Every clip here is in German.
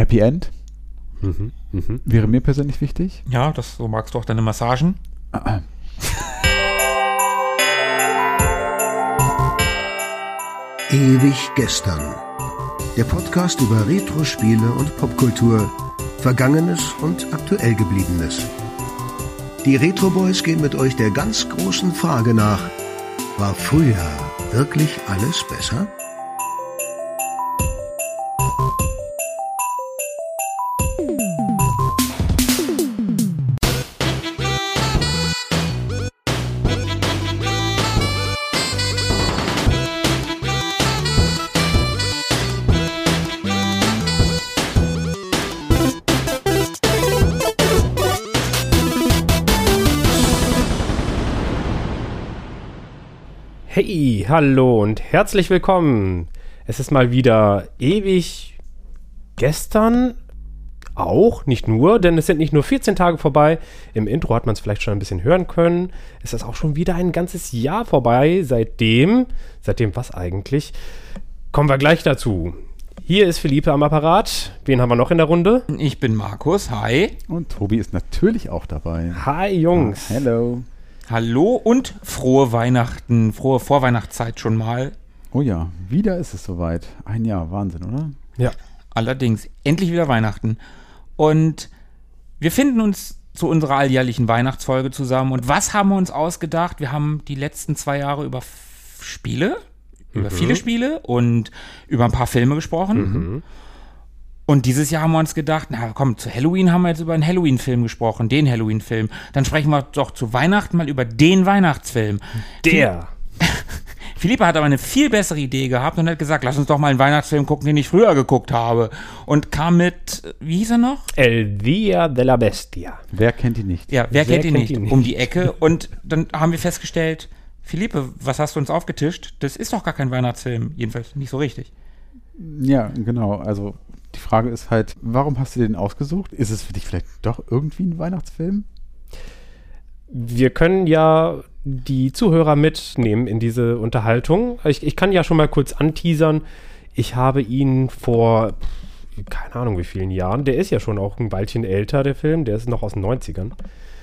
Happy End. Mhm. Mhm. Wäre mir persönlich wichtig. Ja, das so magst du auch deine Massagen. Ewig gestern. Der Podcast über Retro-Spiele und Popkultur, Vergangenes und aktuell gebliebenes. Die Retro Boys gehen mit euch der ganz großen Frage nach: War früher wirklich alles besser? Hallo und herzlich willkommen. Es ist mal wieder ewig gestern auch, nicht nur, denn es sind nicht nur 14 Tage vorbei. Im Intro hat man es vielleicht schon ein bisschen hören können. Es ist auch schon wieder ein ganzes Jahr vorbei, seitdem, seitdem was eigentlich? Kommen wir gleich dazu. Hier ist Philippe am Apparat. Wen haben wir noch in der Runde? Ich bin Markus, hi. Und Tobi ist natürlich auch dabei. Hi Jungs. Ah, hello. Hallo und frohe Weihnachten, frohe Vorweihnachtszeit schon mal. Oh ja, wieder ist es soweit. Ein Jahr, Wahnsinn, oder? Ja. Allerdings, endlich wieder Weihnachten. Und wir finden uns zu unserer alljährlichen Weihnachtsfolge zusammen. Und was haben wir uns ausgedacht? Wir haben die letzten zwei Jahre über Spiele, über mhm. viele Spiele und über ein paar Filme gesprochen. Mhm. Und dieses Jahr haben wir uns gedacht, na komm, zu Halloween haben wir jetzt über einen Halloween-Film gesprochen, den Halloween-Film. Dann sprechen wir doch zu Weihnachten mal über den Weihnachtsfilm. Der. Philippa hat aber eine viel bessere Idee gehabt und hat gesagt, lass uns doch mal einen Weihnachtsfilm gucken, den ich früher geguckt habe. Und kam mit, wie hieß er noch? El Dia de la Bestia. Wer kennt ihn nicht? Ja, wer, wer kennt, ihn, kennt nicht? ihn nicht? Um die Ecke. Und dann haben wir festgestellt, Philippe, was hast du uns aufgetischt? Das ist doch gar kein Weihnachtsfilm. Jedenfalls nicht so richtig. Ja, genau. Also die Frage ist halt, warum hast du den ausgesucht? Ist es für dich vielleicht doch irgendwie ein Weihnachtsfilm? Wir können ja die Zuhörer mitnehmen in diese Unterhaltung. Ich, ich kann ja schon mal kurz anteasern. Ich habe ihn vor, keine Ahnung wie vielen Jahren, der ist ja schon auch ein Weilchen älter, der Film, der ist noch aus den 90ern.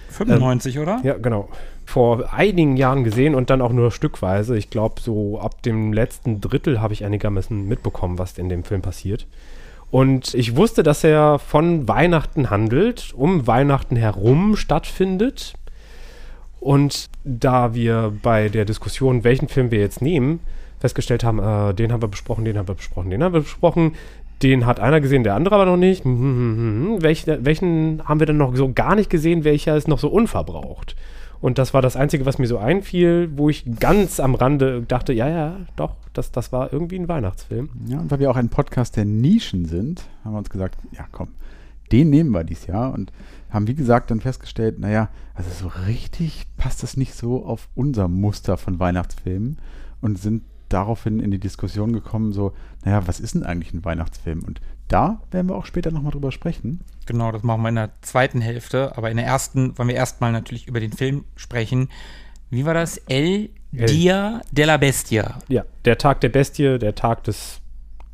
95, ähm, oder? Ja, genau. Vor einigen Jahren gesehen und dann auch nur stückweise. Ich glaube, so ab dem letzten Drittel habe ich einigermaßen mitbekommen, was in dem Film passiert. Und ich wusste, dass er von Weihnachten handelt, um Weihnachten herum stattfindet. Und da wir bei der Diskussion, welchen Film wir jetzt nehmen, festgestellt haben, äh, den haben wir besprochen, den haben wir besprochen, den haben wir besprochen, den hat einer gesehen, der andere aber noch nicht. Hm, hm, hm, welchen, welchen haben wir denn noch so gar nicht gesehen, welcher ist noch so unverbraucht? Und das war das Einzige, was mir so einfiel, wo ich ganz am Rande dachte, ja, ja, doch, das, das war irgendwie ein Weihnachtsfilm. Ja, und weil wir auch ein Podcast der Nischen sind, haben wir uns gesagt, ja komm, den nehmen wir dieses Jahr und haben, wie gesagt, dann festgestellt, naja, also so richtig passt das nicht so auf unser Muster von Weihnachtsfilmen und sind daraufhin in die Diskussion gekommen, so, naja, was ist denn eigentlich ein Weihnachtsfilm? Und da werden wir auch später nochmal drüber sprechen. Genau, das machen wir in der zweiten Hälfte. Aber in der ersten wollen wir erstmal natürlich über den Film sprechen. Wie war das? El, El Dia de la Bestia. Ja, der Tag der Bestie, der Tag des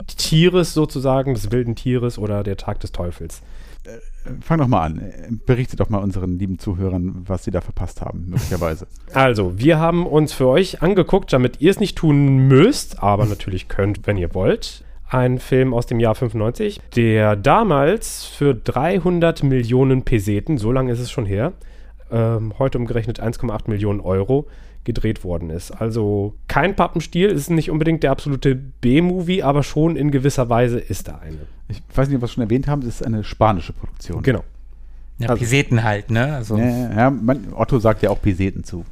Tieres sozusagen, des wilden Tieres oder der Tag des Teufels. Äh, fang doch mal an. Berichte doch mal unseren lieben Zuhörern, was sie da verpasst haben, möglicherweise. Also, wir haben uns für euch angeguckt, damit ihr es nicht tun müsst, aber natürlich könnt, wenn ihr wollt ein Film aus dem Jahr 95, der damals für 300 Millionen Peseten, so lange ist es schon her, ähm, heute umgerechnet 1,8 Millionen Euro, gedreht worden ist. Also kein Pappenstiel, ist nicht unbedingt der absolute B-Movie, aber schon in gewisser Weise ist da eine. Ich weiß nicht, ob wir es schon erwähnt haben, es ist eine spanische Produktion. Genau. Ja, also, Peseten halt, ne? Also, ja, ja man, Otto sagt ja auch Peseten zu.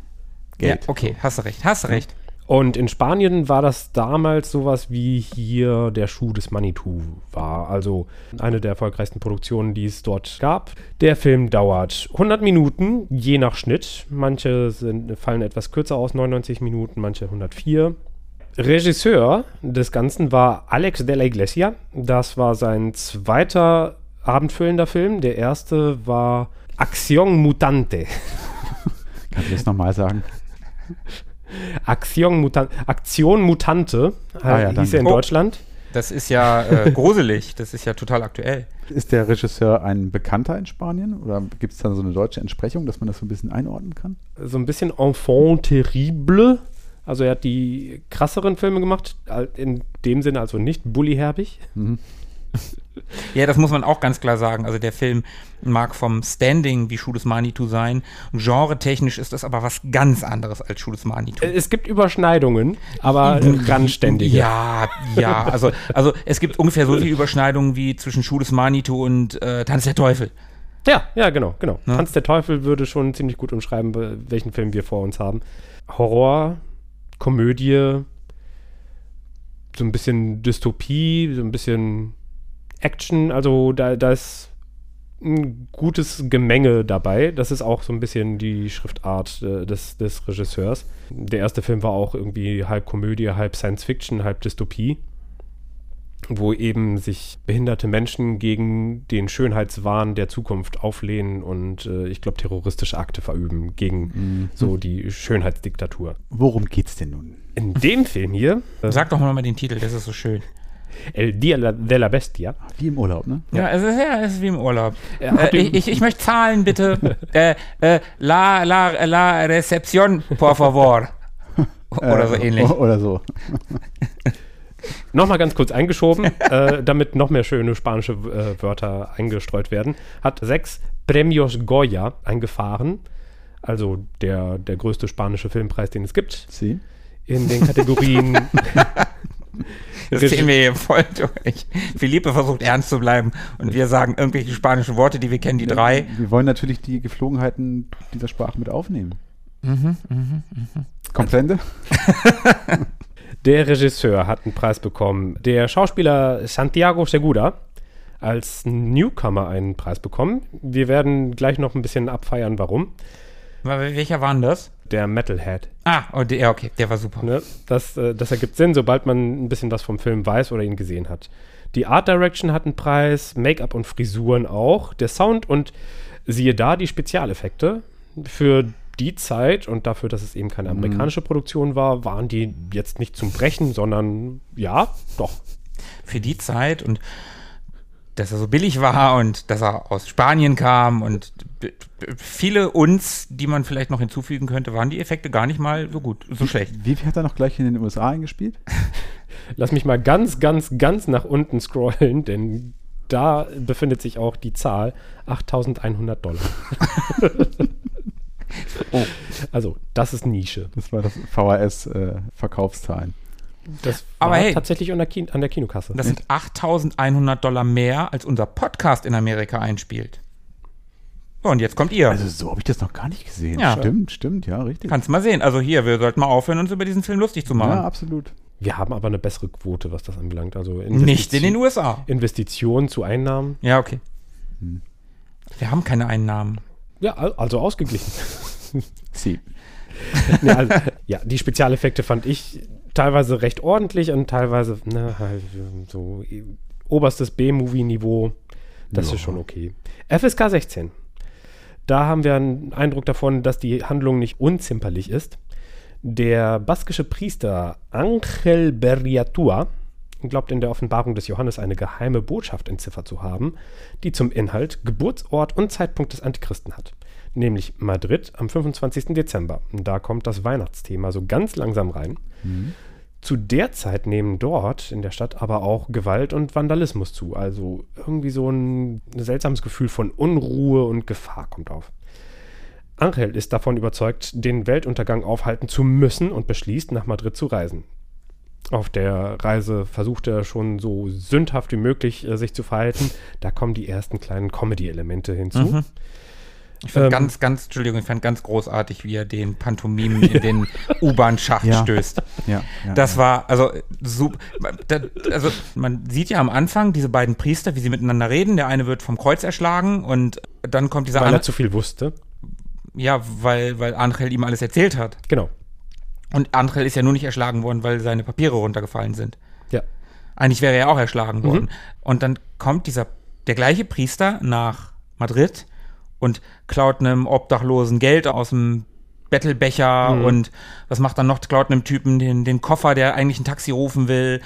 Geld. Ja, okay, hast du recht, hast du recht. Und in Spanien war das damals sowas wie hier der Schuh des Manitou war. Also eine der erfolgreichsten Produktionen, die es dort gab. Der Film dauert 100 Minuten, je nach Schnitt. Manche sind, fallen etwas kürzer aus, 99 Minuten, manche 104. Regisseur des Ganzen war Alex de la Iglesia. Das war sein zweiter abendfüllender Film. Der erste war Acción Mutante. Kannst du das nochmal sagen? Aktion, Mutan Aktion Mutante ah, ja, hieß er in oh. Deutschland. Das ist ja äh, gruselig. Das ist ja total aktuell. Ist der Regisseur ein Bekannter in Spanien oder gibt es da so eine deutsche Entsprechung, dass man das so ein bisschen einordnen kann? So ein bisschen enfant terrible. Also er hat die krasseren Filme gemacht, in dem Sinne also nicht bullyherbig. Mhm. Ja, das muss man auch ganz klar sagen. Also der Film mag vom Standing wie Schules Manitou sein. Genre-technisch ist das aber was ganz anderes als Schules Manitou. Es gibt Überschneidungen, aber randständige. Ja, ja. Also, also es gibt ungefähr so viele Überschneidungen wie zwischen Schules Manitou und äh, Tanz der Teufel. Ja, ja, genau, genau. Ja. Tanz der Teufel würde schon ziemlich gut umschreiben, welchen Film wir vor uns haben. Horror, Komödie, so ein bisschen Dystopie, so ein bisschen Action, also da, da ist ein gutes Gemenge dabei. Das ist auch so ein bisschen die Schriftart äh, des, des Regisseurs. Der erste Film war auch irgendwie halb Komödie, halb Science Fiction, halb Dystopie, wo eben sich behinderte Menschen gegen den Schönheitswahn der Zukunft auflehnen und äh, ich glaube terroristische Akte verüben gegen mhm. so die Schönheitsdiktatur. Worum geht's denn nun? In dem Film hier. Äh, Sag doch mal den Titel, das ist so schön. El Dia de la Bestia. Wie im Urlaub, ne? Ja, es ist, ja, es ist wie im Urlaub. Äh, ich, ich, ich, möchte zahlen, bitte. äh, äh, la, la, la Recepción, por favor. Oder so äh, ähnlich. Oder so. Nochmal ganz kurz eingeschoben, äh, damit noch mehr schöne spanische äh, Wörter eingestreut werden, hat sechs Premios Goya eingefahren, also der, der größte spanische Filmpreis, den es gibt. Sie? In den Kategorien Das sehen wir hier voll durch. Philippe versucht ernst zu bleiben und wir sagen irgendwelche spanischen Worte, die wir kennen, die drei. Wir wollen natürlich die Geflogenheiten dieser Sprache mit aufnehmen. Mhm, mhm, mhm. Komplende? Der Regisseur hat einen Preis bekommen. Der Schauspieler Santiago Segura als Newcomer einen Preis bekommen. Wir werden gleich noch ein bisschen abfeiern, warum. Welcher war denn das? Der Metalhead. Ah, oh, der, okay, der war super. Ne? Das, äh, das ergibt Sinn, sobald man ein bisschen was vom Film weiß oder ihn gesehen hat. Die Art Direction hat einen Preis, Make-up und Frisuren auch, der Sound und siehe da die Spezialeffekte. Für die Zeit und dafür, dass es eben keine mhm. amerikanische Produktion war, waren die jetzt nicht zum Brechen, sondern ja, doch. Für die Zeit und dass er so billig war und dass er aus Spanien kam und viele uns, die man vielleicht noch hinzufügen könnte, waren die Effekte gar nicht mal so gut, so schlecht. Wie viel hat er noch gleich in den USA eingespielt? Lass mich mal ganz, ganz, ganz nach unten scrollen, denn da befindet sich auch die Zahl 8100 Dollar. oh. Also, das ist Nische. Das war das VHS-Verkaufszahlen. Das Aber war hey, tatsächlich an der, Kin an der Kinokasse. Das sind 8100 Dollar mehr, als unser Podcast in Amerika einspielt. und jetzt kommt ihr. Also so habe ich das noch gar nicht gesehen. Ja. Stimmt, stimmt, ja, richtig. Kannst mal sehen. Also hier, wir sollten mal aufhören, uns über diesen Film lustig zu machen. Ja, absolut. Wir haben aber eine bessere Quote, was das anbelangt. Also Nicht in den USA. Investitionen zu Einnahmen. Ja, okay. Hm. Wir haben keine Einnahmen. Ja, also ausgeglichen. Sie. ja, also, ja, die Spezialeffekte fand ich teilweise recht ordentlich und teilweise na, halt, so oberstes B-Movie-Niveau. Das ja. ist schon okay. FSK 16. Da haben wir einen Eindruck davon, dass die Handlung nicht unzimperlich ist. Der baskische Priester Angel Berriatua glaubt in der Offenbarung des Johannes eine geheime Botschaft entziffert zu haben, die zum Inhalt Geburtsort und Zeitpunkt des Antichristen hat nämlich Madrid am 25. Dezember. Da kommt das Weihnachtsthema so ganz langsam rein. Mhm. Zu der Zeit nehmen dort in der Stadt aber auch Gewalt und Vandalismus zu. Also irgendwie so ein seltsames Gefühl von Unruhe und Gefahr kommt auf. Angel ist davon überzeugt, den Weltuntergang aufhalten zu müssen und beschließt, nach Madrid zu reisen. Auf der Reise versucht er schon so sündhaft wie möglich äh, sich zu verhalten. Da kommen die ersten kleinen Comedy-Elemente hinzu. Mhm. Ich fand ähm, ganz, ganz, Entschuldigung, ich fand ganz großartig, wie er den Pantomimen in den U-Bahn-Schacht ja. stößt. Ja, ja, das war, also, super. Also, man sieht ja am Anfang diese beiden Priester, wie sie miteinander reden. Der eine wird vom Kreuz erschlagen und dann kommt dieser Weil er zu viel wusste. Ja, weil, weil Angel ihm alles erzählt hat. Genau. Und Angel ist ja nur nicht erschlagen worden, weil seine Papiere runtergefallen sind. Ja. Eigentlich wäre er auch erschlagen worden. Mhm. Und dann kommt dieser, der gleiche Priester nach Madrid und klaut einem Obdachlosen Geld aus dem Bettelbecher mhm. und was macht dann noch? Klaut einem Typen den, den Koffer, der eigentlich ein Taxi rufen will.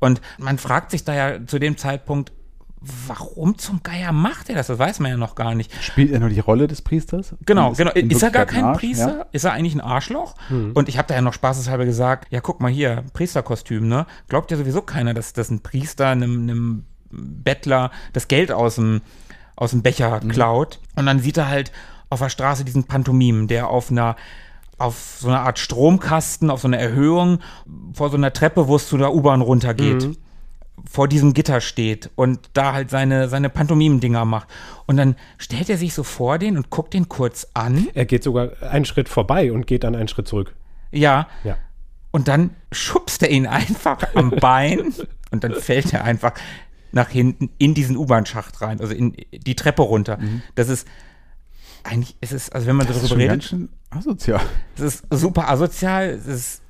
Und man fragt sich da ja zu dem Zeitpunkt, warum zum Geier macht er das? Das weiß man ja noch gar nicht. Spielt er nur die Rolle des Priesters? Genau, Ist genau. Ist er gar kein Arsch? Priester? Ja. Ist er eigentlich ein Arschloch? Und ich habe da ja noch spaßeshalber gesagt, ja, guck mal hier, Priesterkostüm, ne? Glaubt ja sowieso keiner, dass, dass ein Priester einem, einem Bettler das Geld aus dem, aus dem Becher klaut. Und dann sieht er halt auf der Straße diesen Pantomimen, der auf einer auf so einer Art Stromkasten, auf so einer Erhöhung, vor so einer Treppe, wo es zu der U-Bahn runtergeht, vor diesem Gitter steht und da halt seine, seine Pantomimen-Dinger macht. Und dann stellt er sich so vor den und guckt den kurz an. Er geht sogar einen Schritt vorbei und geht dann einen Schritt zurück. Ja. Ja. Und dann schubst er ihn einfach am Bein und dann fällt er einfach nach hinten in diesen U-Bahn-Schacht rein, also in die Treppe runter. Das ist eigentlich, es ist, also wenn man Das ist darüber schon redet, ganz schön asozial. es ist super asozial, es ist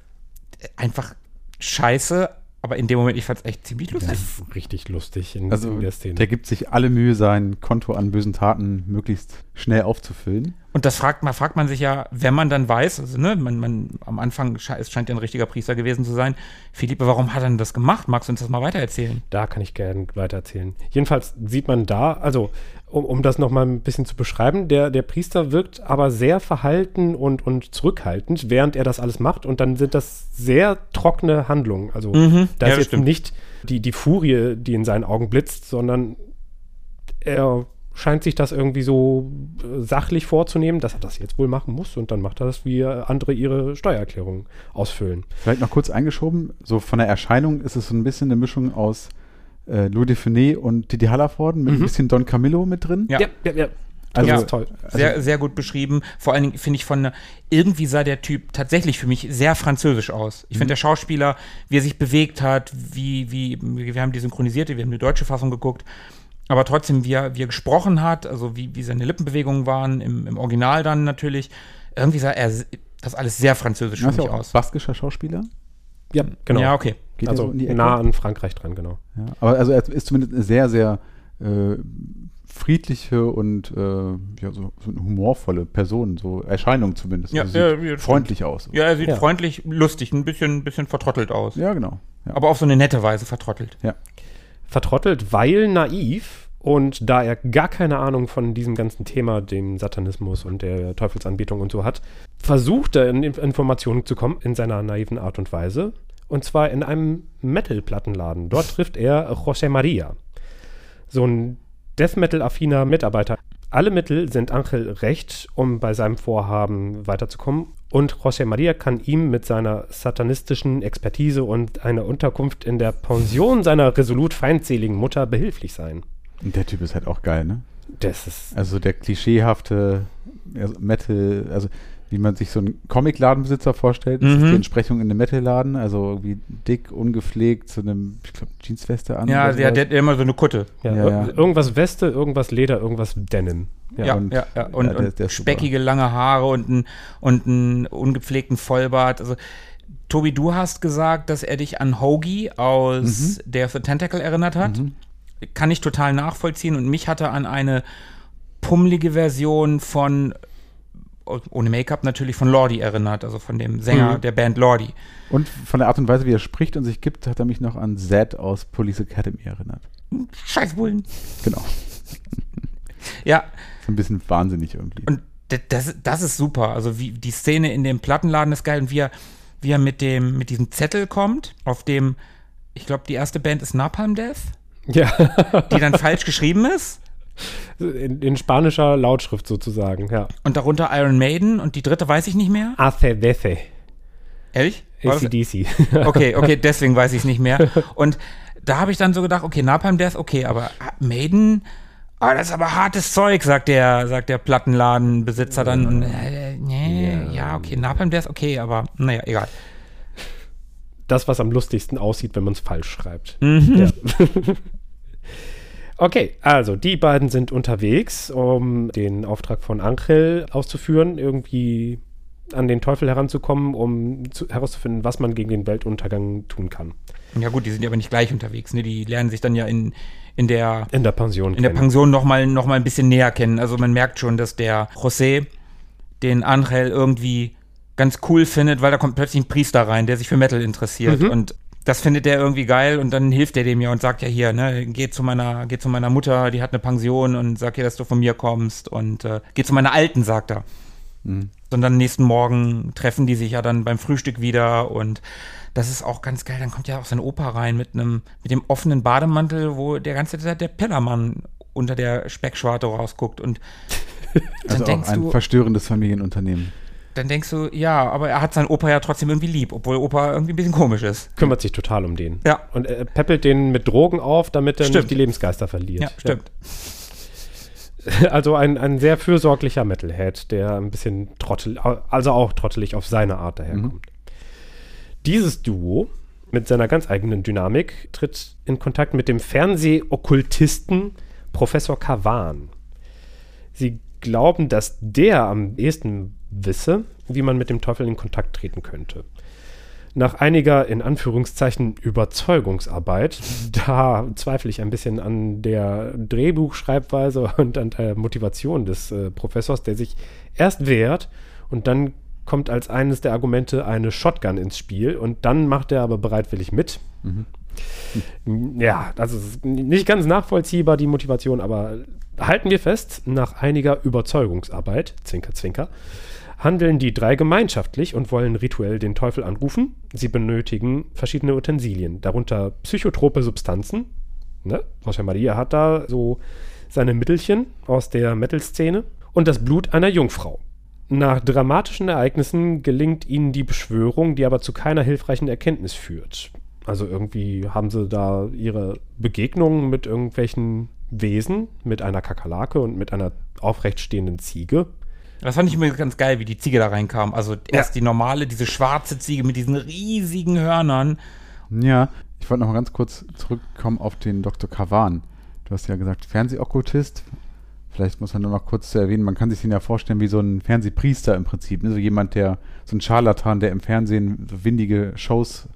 einfach scheiße, aber in dem Moment, ich fand es echt ziemlich lustig. Das ist richtig lustig in, Also in der Szene. der gibt sich alle Mühe, sein Konto an bösen Taten möglichst schnell aufzufüllen. Und das fragt man, fragt man sich ja, wenn man dann weiß, also ne, man, man am Anfang sche es scheint ja ein richtiger Priester gewesen zu sein. Philippe, warum hat er denn das gemacht? Magst du uns das mal weitererzählen? Da kann ich gerne weitererzählen. Jedenfalls sieht man da, also um, um das nochmal ein bisschen zu beschreiben, der, der Priester wirkt aber sehr verhalten und, und zurückhaltend, während er das alles macht. Und dann sind das sehr trockene Handlungen. Also da Mhm. Ja, ist jetzt stimmt. nicht die, die Furie, die in seinen Augen blitzt, sondern er scheint sich das irgendwie so äh, sachlich vorzunehmen, dass er das jetzt wohl machen muss. Und dann macht er das, wie andere ihre Steuererklärung ausfüllen. Vielleicht noch kurz eingeschoben, so von der Erscheinung ist es so ein bisschen eine Mischung aus äh, Louis de Funès und Didi Hallervorden mit ein bisschen Don Camillo mit drin. Ja. ja, ja. Also- das ist toll. Sehr, sehr gut beschrieben. Vor allen Dingen finde ich von, irgendwie sah der Typ tatsächlich für mich sehr französisch aus. Ich finde der Schauspieler, wie er sich bewegt hat, wie, wie, wir haben die synchronisierte, wir haben die deutsche Fassung geguckt, aber trotzdem, wie er, wie er gesprochen hat, also wie, wie seine Lippenbewegungen waren, im, im Original dann natürlich, irgendwie sah er das alles sehr französisch für mich ja aus. baskischer Schauspieler. Ja, genau. Ja, okay. Geht also so in die Ecke? nah an Frankreich dran, genau. Ja. Aber also er ist zumindest eine sehr, sehr äh, friedliche und äh, ja, so, so eine humorvolle Person, so Erscheinung zumindest. Ja, also sieht ja, freundlich aus. Ja, er sieht Ja. freundlich, lustig, ein bisschen, bisschen vertrottelt aus. Ja, genau. Ja. Aber auf so eine nette Weise vertrottelt. ja. Vertrottelt, weil naiv. Und da er gar keine Ahnung von diesem ganzen Thema, dem Satanismus und der Teufelsanbetung und so hat, versucht er in Inf- Informationen zu kommen in seiner naiven Art und Weise. Und zwar in einem Metal-Plattenladen. Dort trifft er José Maria. So ein Death Metal-affiner Mitarbeiter. Alle Mittel sind Angel recht, um bei seinem Vorhaben weiterzukommen. Und José Maria kann ihm mit seiner satanistischen Expertise und einer Unterkunft in der Pension seiner resolut feindseligen Mutter behilflich sein. Der Typ ist halt auch geil, ne? Das ist. Also der klischeehafte Metal, also wie man sich so einen Comicladenbesitzer vorstellt, das ist Mhm. die Entsprechung in einem Metalladen, also irgendwie dick, ungepflegt, zu einem, ich glaube, Jeansweste an. Ja, der, der hat immer so eine Kutte. Ja, Ja, ja. Irgendwas Weste, irgendwas Leder, irgendwas Denim. Ja, ja, und- ja. Und, ja, der- und der ist super. speckige lange Haare und einen und einen ungepflegten Vollbart. Also, Tobi, du hast gesagt, dass er dich an Hoagie aus Mhm. Of the Tentacle erinnert hat. Kann ich total nachvollziehen. Und mich hat er an eine pummelige Version von, ohne Make-up natürlich, von Lordi erinnert. Also von dem Sänger Mhm. der Band Lordi. Und von der Art und Weise, wie er spricht und sich gibt, hat er mich noch an Zed aus Police Academy erinnert. Scheißbullen. Genau. Ja, So ein bisschen wahnsinnig irgendwie. Und das, das ist super. Also wie die Szene in dem Plattenladen ist geil und wie er, wie er mit dem, mit diesem Zettel kommt, auf dem, ich glaube, die erste Band ist Napalm Death, Ja, die dann falsch geschrieben ist. In, in spanischer Lautschrift sozusagen, ja. Und darunter Iron Maiden und die dritte weiß ich nicht mehr. ACDC. Ehrlich? ACDC. Okay, okay, deswegen weiß ich es nicht mehr. Und da habe ich dann so gedacht, okay, Napalm Death, okay, aber Maiden, ah, das ist aber hartes Zeug, sagt der, sagt der Plattenladenbesitzer dann. Und, äh, nee, ja. okay, Napalm Death, okay, aber naja, egal. das, was am lustigsten aussieht, wenn man es falsch schreibt. Mhm. Ja. okay, also die beiden sind unterwegs, um den Auftrag von Angel auszuführen, irgendwie an den Teufel heranzukommen, um zu, herauszufinden, was man gegen den Weltuntergang tun kann. Ja gut, die sind ja aber nicht gleich unterwegs, ne? Die lernen sich dann ja in, in der In der Pension. in der kennen. Pension noch mal, noch mal ein bisschen näher kennen. Also man merkt schon, dass der José den Angel irgendwie ganz cool findet, weil da kommt plötzlich ein Priester rein, der sich für Metal interessiert. Und das findet der irgendwie geil und dann hilft er dem ja und sagt ja hier, ne, geh zu meiner, geh zu meiner Mutter, die hat eine Pension und sag ihr, dass du von mir kommst und äh, geh zu meiner Alten, sagt er. Mhm. Und dann nächsten Morgen treffen die sich ja dann beim Frühstück wieder und das ist auch ganz geil. Dann kommt ja auch sein Opa rein mit einem, mit dem offenen Bademantel, wo der ganze Zeit der Pellermann unter der Speckschwarte rausguckt und dann also denkst auch ein du, verstörendes Familienunternehmen. Dann denkst du, ja, aber er hat seinen Opa ja trotzdem irgendwie lieb, obwohl Opa irgendwie ein bisschen komisch ist. Kümmert sich total um den. Ja. Und er peppelt den mit Drogen auf, damit er stimmt. nicht die Lebensgeister verliert. Ja, stimmt. Ja. Also ein, ein sehr fürsorglicher Metalhead, der ein bisschen trottel, also auch trottelig auf seine Art daherkommt. Mhm. Dieses Duo mit seiner ganz eigenen Dynamik tritt in Kontakt mit dem Fernsehokkultisten Professor Kavan. Sie glauben, dass der am ehesten wisse, wie man mit dem Teufel in Kontakt treten könnte. Nach einiger, in Anführungszeichen, Überzeugungsarbeit, da zweifle ich ein bisschen an der Drehbuchschreibweise und an der Motivation des äh, Professors, der sich erst wehrt und dann kommt als eines der Argumente eine Shotgun ins Spiel und dann macht er aber bereitwillig mit. Mhm. Ja, das ist nicht ganz nachvollziehbar, die Motivation, aber halten wir fest, nach einiger Überzeugungsarbeit, Zwinker, Zwinker, handeln die drei gemeinschaftlich und wollen rituell den Teufel anrufen. Sie benötigen verschiedene Utensilien, darunter psychotrope Substanzen. Ne? José Maria hat da so seine Mittelchen aus der Metal-Szene und das Blut einer Jungfrau. Nach dramatischen Ereignissen gelingt ihnen die Beschwörung, die aber zu keiner hilfreichen Erkenntnis führt. Also irgendwie haben sie da ihre Begegnungen mit irgendwelchen Wesen, mit einer Kakerlake und mit einer aufrechtstehenden Ziege. Das fand ich immer ganz geil, wie die Ziege da reinkam. Also erst ja. die normale, diese schwarze Ziege mit diesen riesigen Hörnern. Ja, ich wollte noch mal ganz kurz zurückkommen auf den Dr. Kavan. Du hast ja gesagt, Fernsehokkultist. Vielleicht muss man nur noch kurz zu erwähnen, man kann sich den ja vorstellen wie so ein Fernsehpriester im Prinzip. Ne? So jemand, der, so ein Scharlatan, der im Fernsehen so windige Shows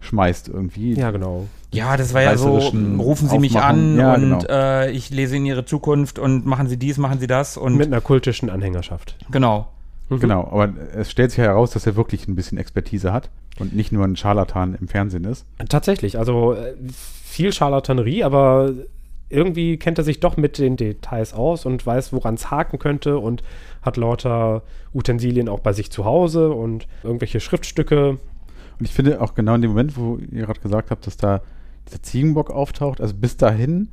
schmeißt irgendwie. Ja, genau. Ja, das war ja so, rufen Sie mich an ja, und genau. äh, ich lese in Ihre Zukunft und machen Sie dies, machen Sie das. Und Mit einer kultischen Anhängerschaft. Genau. Mhm. Genau, aber es stellt sich ja heraus, dass er wirklich ein bisschen Expertise hat und nicht nur ein Scharlatan im Fernsehen ist. Tatsächlich, also äh, viel Scharlatanerie, aber irgendwie kennt er sich doch mit den Details aus und weiß, woran es haken könnte und hat lauter Utensilien auch bei sich zu Hause und irgendwelche Schriftstücke. Und ich finde auch genau in dem Moment, wo ihr gerade gesagt habt, dass da dieser Ziegenbock auftaucht, also bis dahin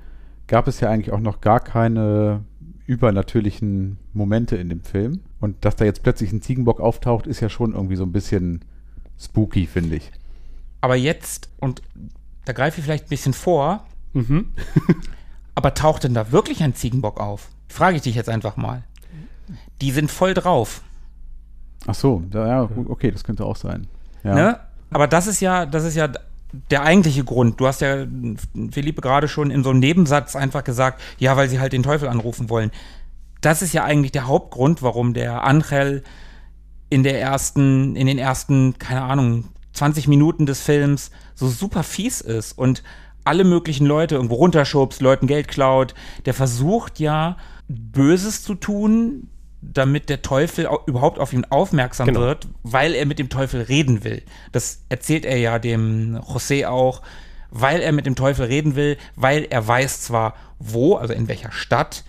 gab es ja eigentlich auch noch gar keine übernatürlichen Momente in dem Film. Und dass da jetzt plötzlich ein Ziegenbock auftaucht, ist ja schon irgendwie so ein bisschen spooky, finde ich. Aber jetzt, und da greife ich vielleicht ein bisschen vor, mhm. Aber taucht denn da wirklich ein Ziegenbock auf? Frage ich dich jetzt einfach mal. Die sind voll drauf. Ach so, da, ja, okay, das könnte auch sein. Ja. Ne? Aber das ist ja, das ist ja der eigentliche Grund. Du hast ja, Philippe, gerade schon in so einem Nebensatz einfach gesagt, ja, weil sie halt den Teufel anrufen wollen. Das ist ja eigentlich der Hauptgrund, warum der Angel in der ersten, in den ersten, keine Ahnung, 20 Minuten des Films so super fies ist und alle möglichen Leute irgendwo runterschubst, Leuten Geld klaut. Der versucht ja, Böses zu tun, damit der Teufel überhaupt auf ihn aufmerksam genau. wird, weil er mit dem Teufel reden will. Das erzählt er ja dem José auch, weil er mit dem Teufel reden will, weil er weiß zwar wo, also in welcher Stadt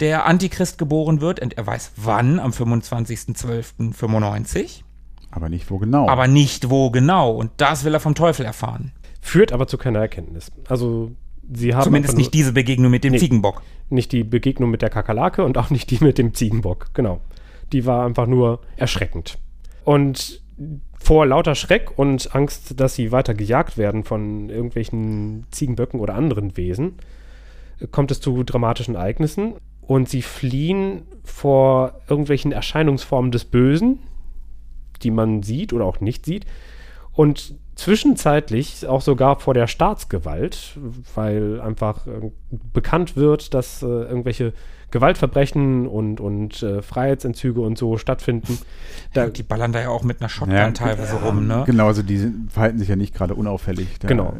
der Antichrist geboren wird und er weiß wann, am 25.12.95. Aber nicht wo genau. Aber nicht wo genau. Und das will er vom Teufel erfahren. Führt aber zu keiner Erkenntnis. Also sie haben. Zumindest nicht diese Begegnung mit dem nee, Ziegenbock. Nicht die Begegnung mit der Kakerlake und auch nicht die mit dem Ziegenbock. Genau. Die war einfach nur erschreckend. Und vor lauter Schreck und Angst, dass sie weiter gejagt werden von irgendwelchen Ziegenböcken oder anderen Wesen, kommt es zu dramatischen Ereignissen und sie fliehen vor irgendwelchen Erscheinungsformen des Bösen, die man sieht oder auch nicht sieht. Und zwischenzeitlich auch sogar vor der Staatsgewalt, weil einfach äh, bekannt wird, dass äh, irgendwelche Gewaltverbrechen und, und äh, Freiheitsentzüge und so stattfinden. Da, die ballern da ja auch mit einer Shotgun ja, teilweise ja, rum, ne? Genau, also die verhalten sich ja nicht gerade unauffällig. Da genau.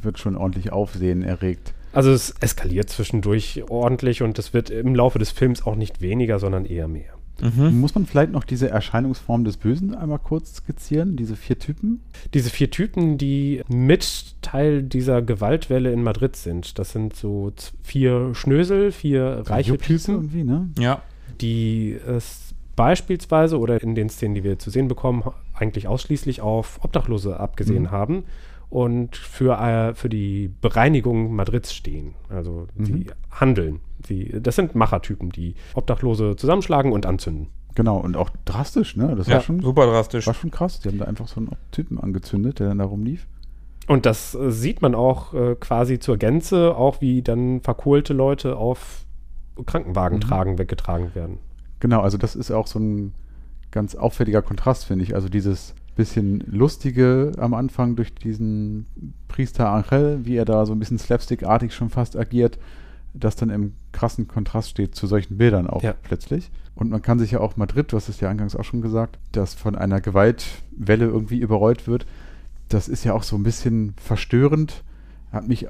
wird schon ordentlich Aufsehen erregt. Also es eskaliert zwischendurch ordentlich und es wird im Laufe des Films auch nicht weniger, sondern eher mehr. Mhm. Muss man vielleicht noch diese Erscheinungsform des Bösen einmal kurz skizzieren, diese vier Typen? Diese vier Typen, die mit Teil dieser Gewaltwelle in Madrid sind, das sind so vier Schnösel, vier reiche Yuppies Typen, irgendwie, ne? Ja. die es beispielsweise oder in den Szenen, die wir zu sehen bekommen, eigentlich ausschließlich auf Obdachlose abgesehen Mhm. haben und für, äh, für die Bereinigung Madrids stehen. Also Mhm. sie handeln. Sie, das sind Machertypen, die Obdachlose zusammenschlagen und anzünden. Genau, und auch drastisch, ne? Das ja, war, schon, super drastisch. war schon krass. Die haben da einfach so einen Typen angezündet, der dann da rumlief. Und das äh, sieht man auch äh, quasi zur Gänze, auch wie dann verkohlte Leute auf Krankenwagen Mhm. tragen, weggetragen werden. Genau, also das ist auch so ein ganz auffälliger Kontrast, finde ich. Also dieses bisschen lustige am Anfang durch diesen Priester Angel, wie er da so ein bisschen slapstick-artig schon fast agiert, das dann im krassen Kontrast steht zu solchen Bildern auch Ja. plötzlich. Und man kann sich ja auch Madrid, du hast es ja eingangs auch schon gesagt, das von einer Gewaltwelle irgendwie überrollt wird. Das ist ja auch so ein bisschen verstörend. Hat mich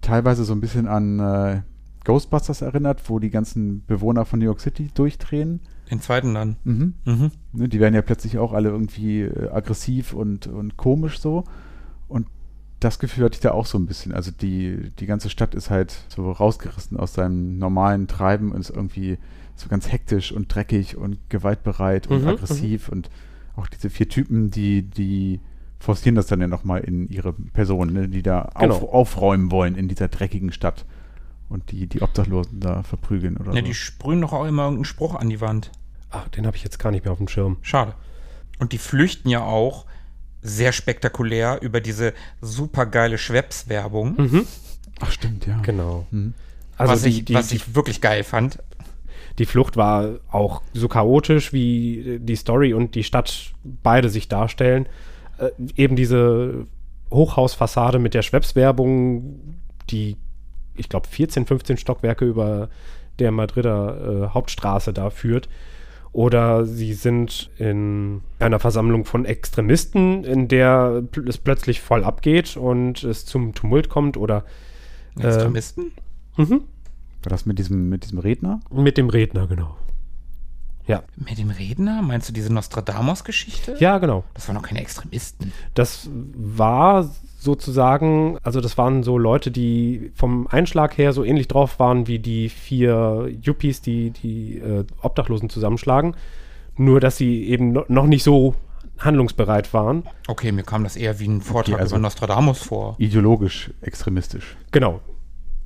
teilweise so ein bisschen an äh, Ghostbusters erinnert, wo die ganzen Bewohner von New York City durchdrehen. Den zweiten dann. Mhm. Mhm. Ne, die werden ja plötzlich auch alle irgendwie äh, aggressiv und, und komisch so. Das Gefühl hatte ich da auch so ein bisschen. Also die, die ganze Stadt ist halt so rausgerissen aus seinem normalen Treiben und ist irgendwie so ganz hektisch und dreckig und gewaltbereit und Mhm, aggressiv. Und auch diese vier Typen, die, die forcieren das dann ja nochmal in ihre Person, ne, die da Genau. auf, aufräumen wollen in dieser dreckigen Stadt. Und die, die Obdachlosen da verprügeln oder Ja, so. die sprühen doch auch immer irgendeinen Spruch an die Wand. Ach, den habe ich jetzt gar nicht mehr auf dem Schirm. Schade. Und die flüchten ja auch sehr spektakulär über diese supergeile Schweppes-Werbung, Mhm. Ach stimmt, ja. Genau. Mhm. Also was, die, ich, die, was die, ich wirklich geil fand. die Flucht war auch so chaotisch, wie die Story und die Stadt beide sich darstellen. Äh, eben diese Hochhausfassade mit der Schweppes-Werbung, die, ich glaube, 14, 15 Stockwerke über der Madrider äh, Hauptstraße da führt. Oder sie sind in einer Versammlung von Extremisten, in der es plötzlich voll abgeht und es zum Tumult kommt. Oder äh, Extremisten? mhm, War das mit diesem, mit diesem Redner? mit dem Redner, genau. Ja, Mit dem Redner? Meinst du diese Nostradamus-Geschichte? ja, genau. Das waren doch keine Extremisten. Das war sozusagen, also das waren so Leute, die vom Einschlag her so ähnlich drauf waren wie die vier Yuppies, die die äh, Obdachlosen zusammenschlagen. Nur, dass sie eben no noch nicht so handlungsbereit waren. Okay, mir kam das eher wie ein Vortrag also- über Nostradamus vor. Ideologisch extremistisch, Genau.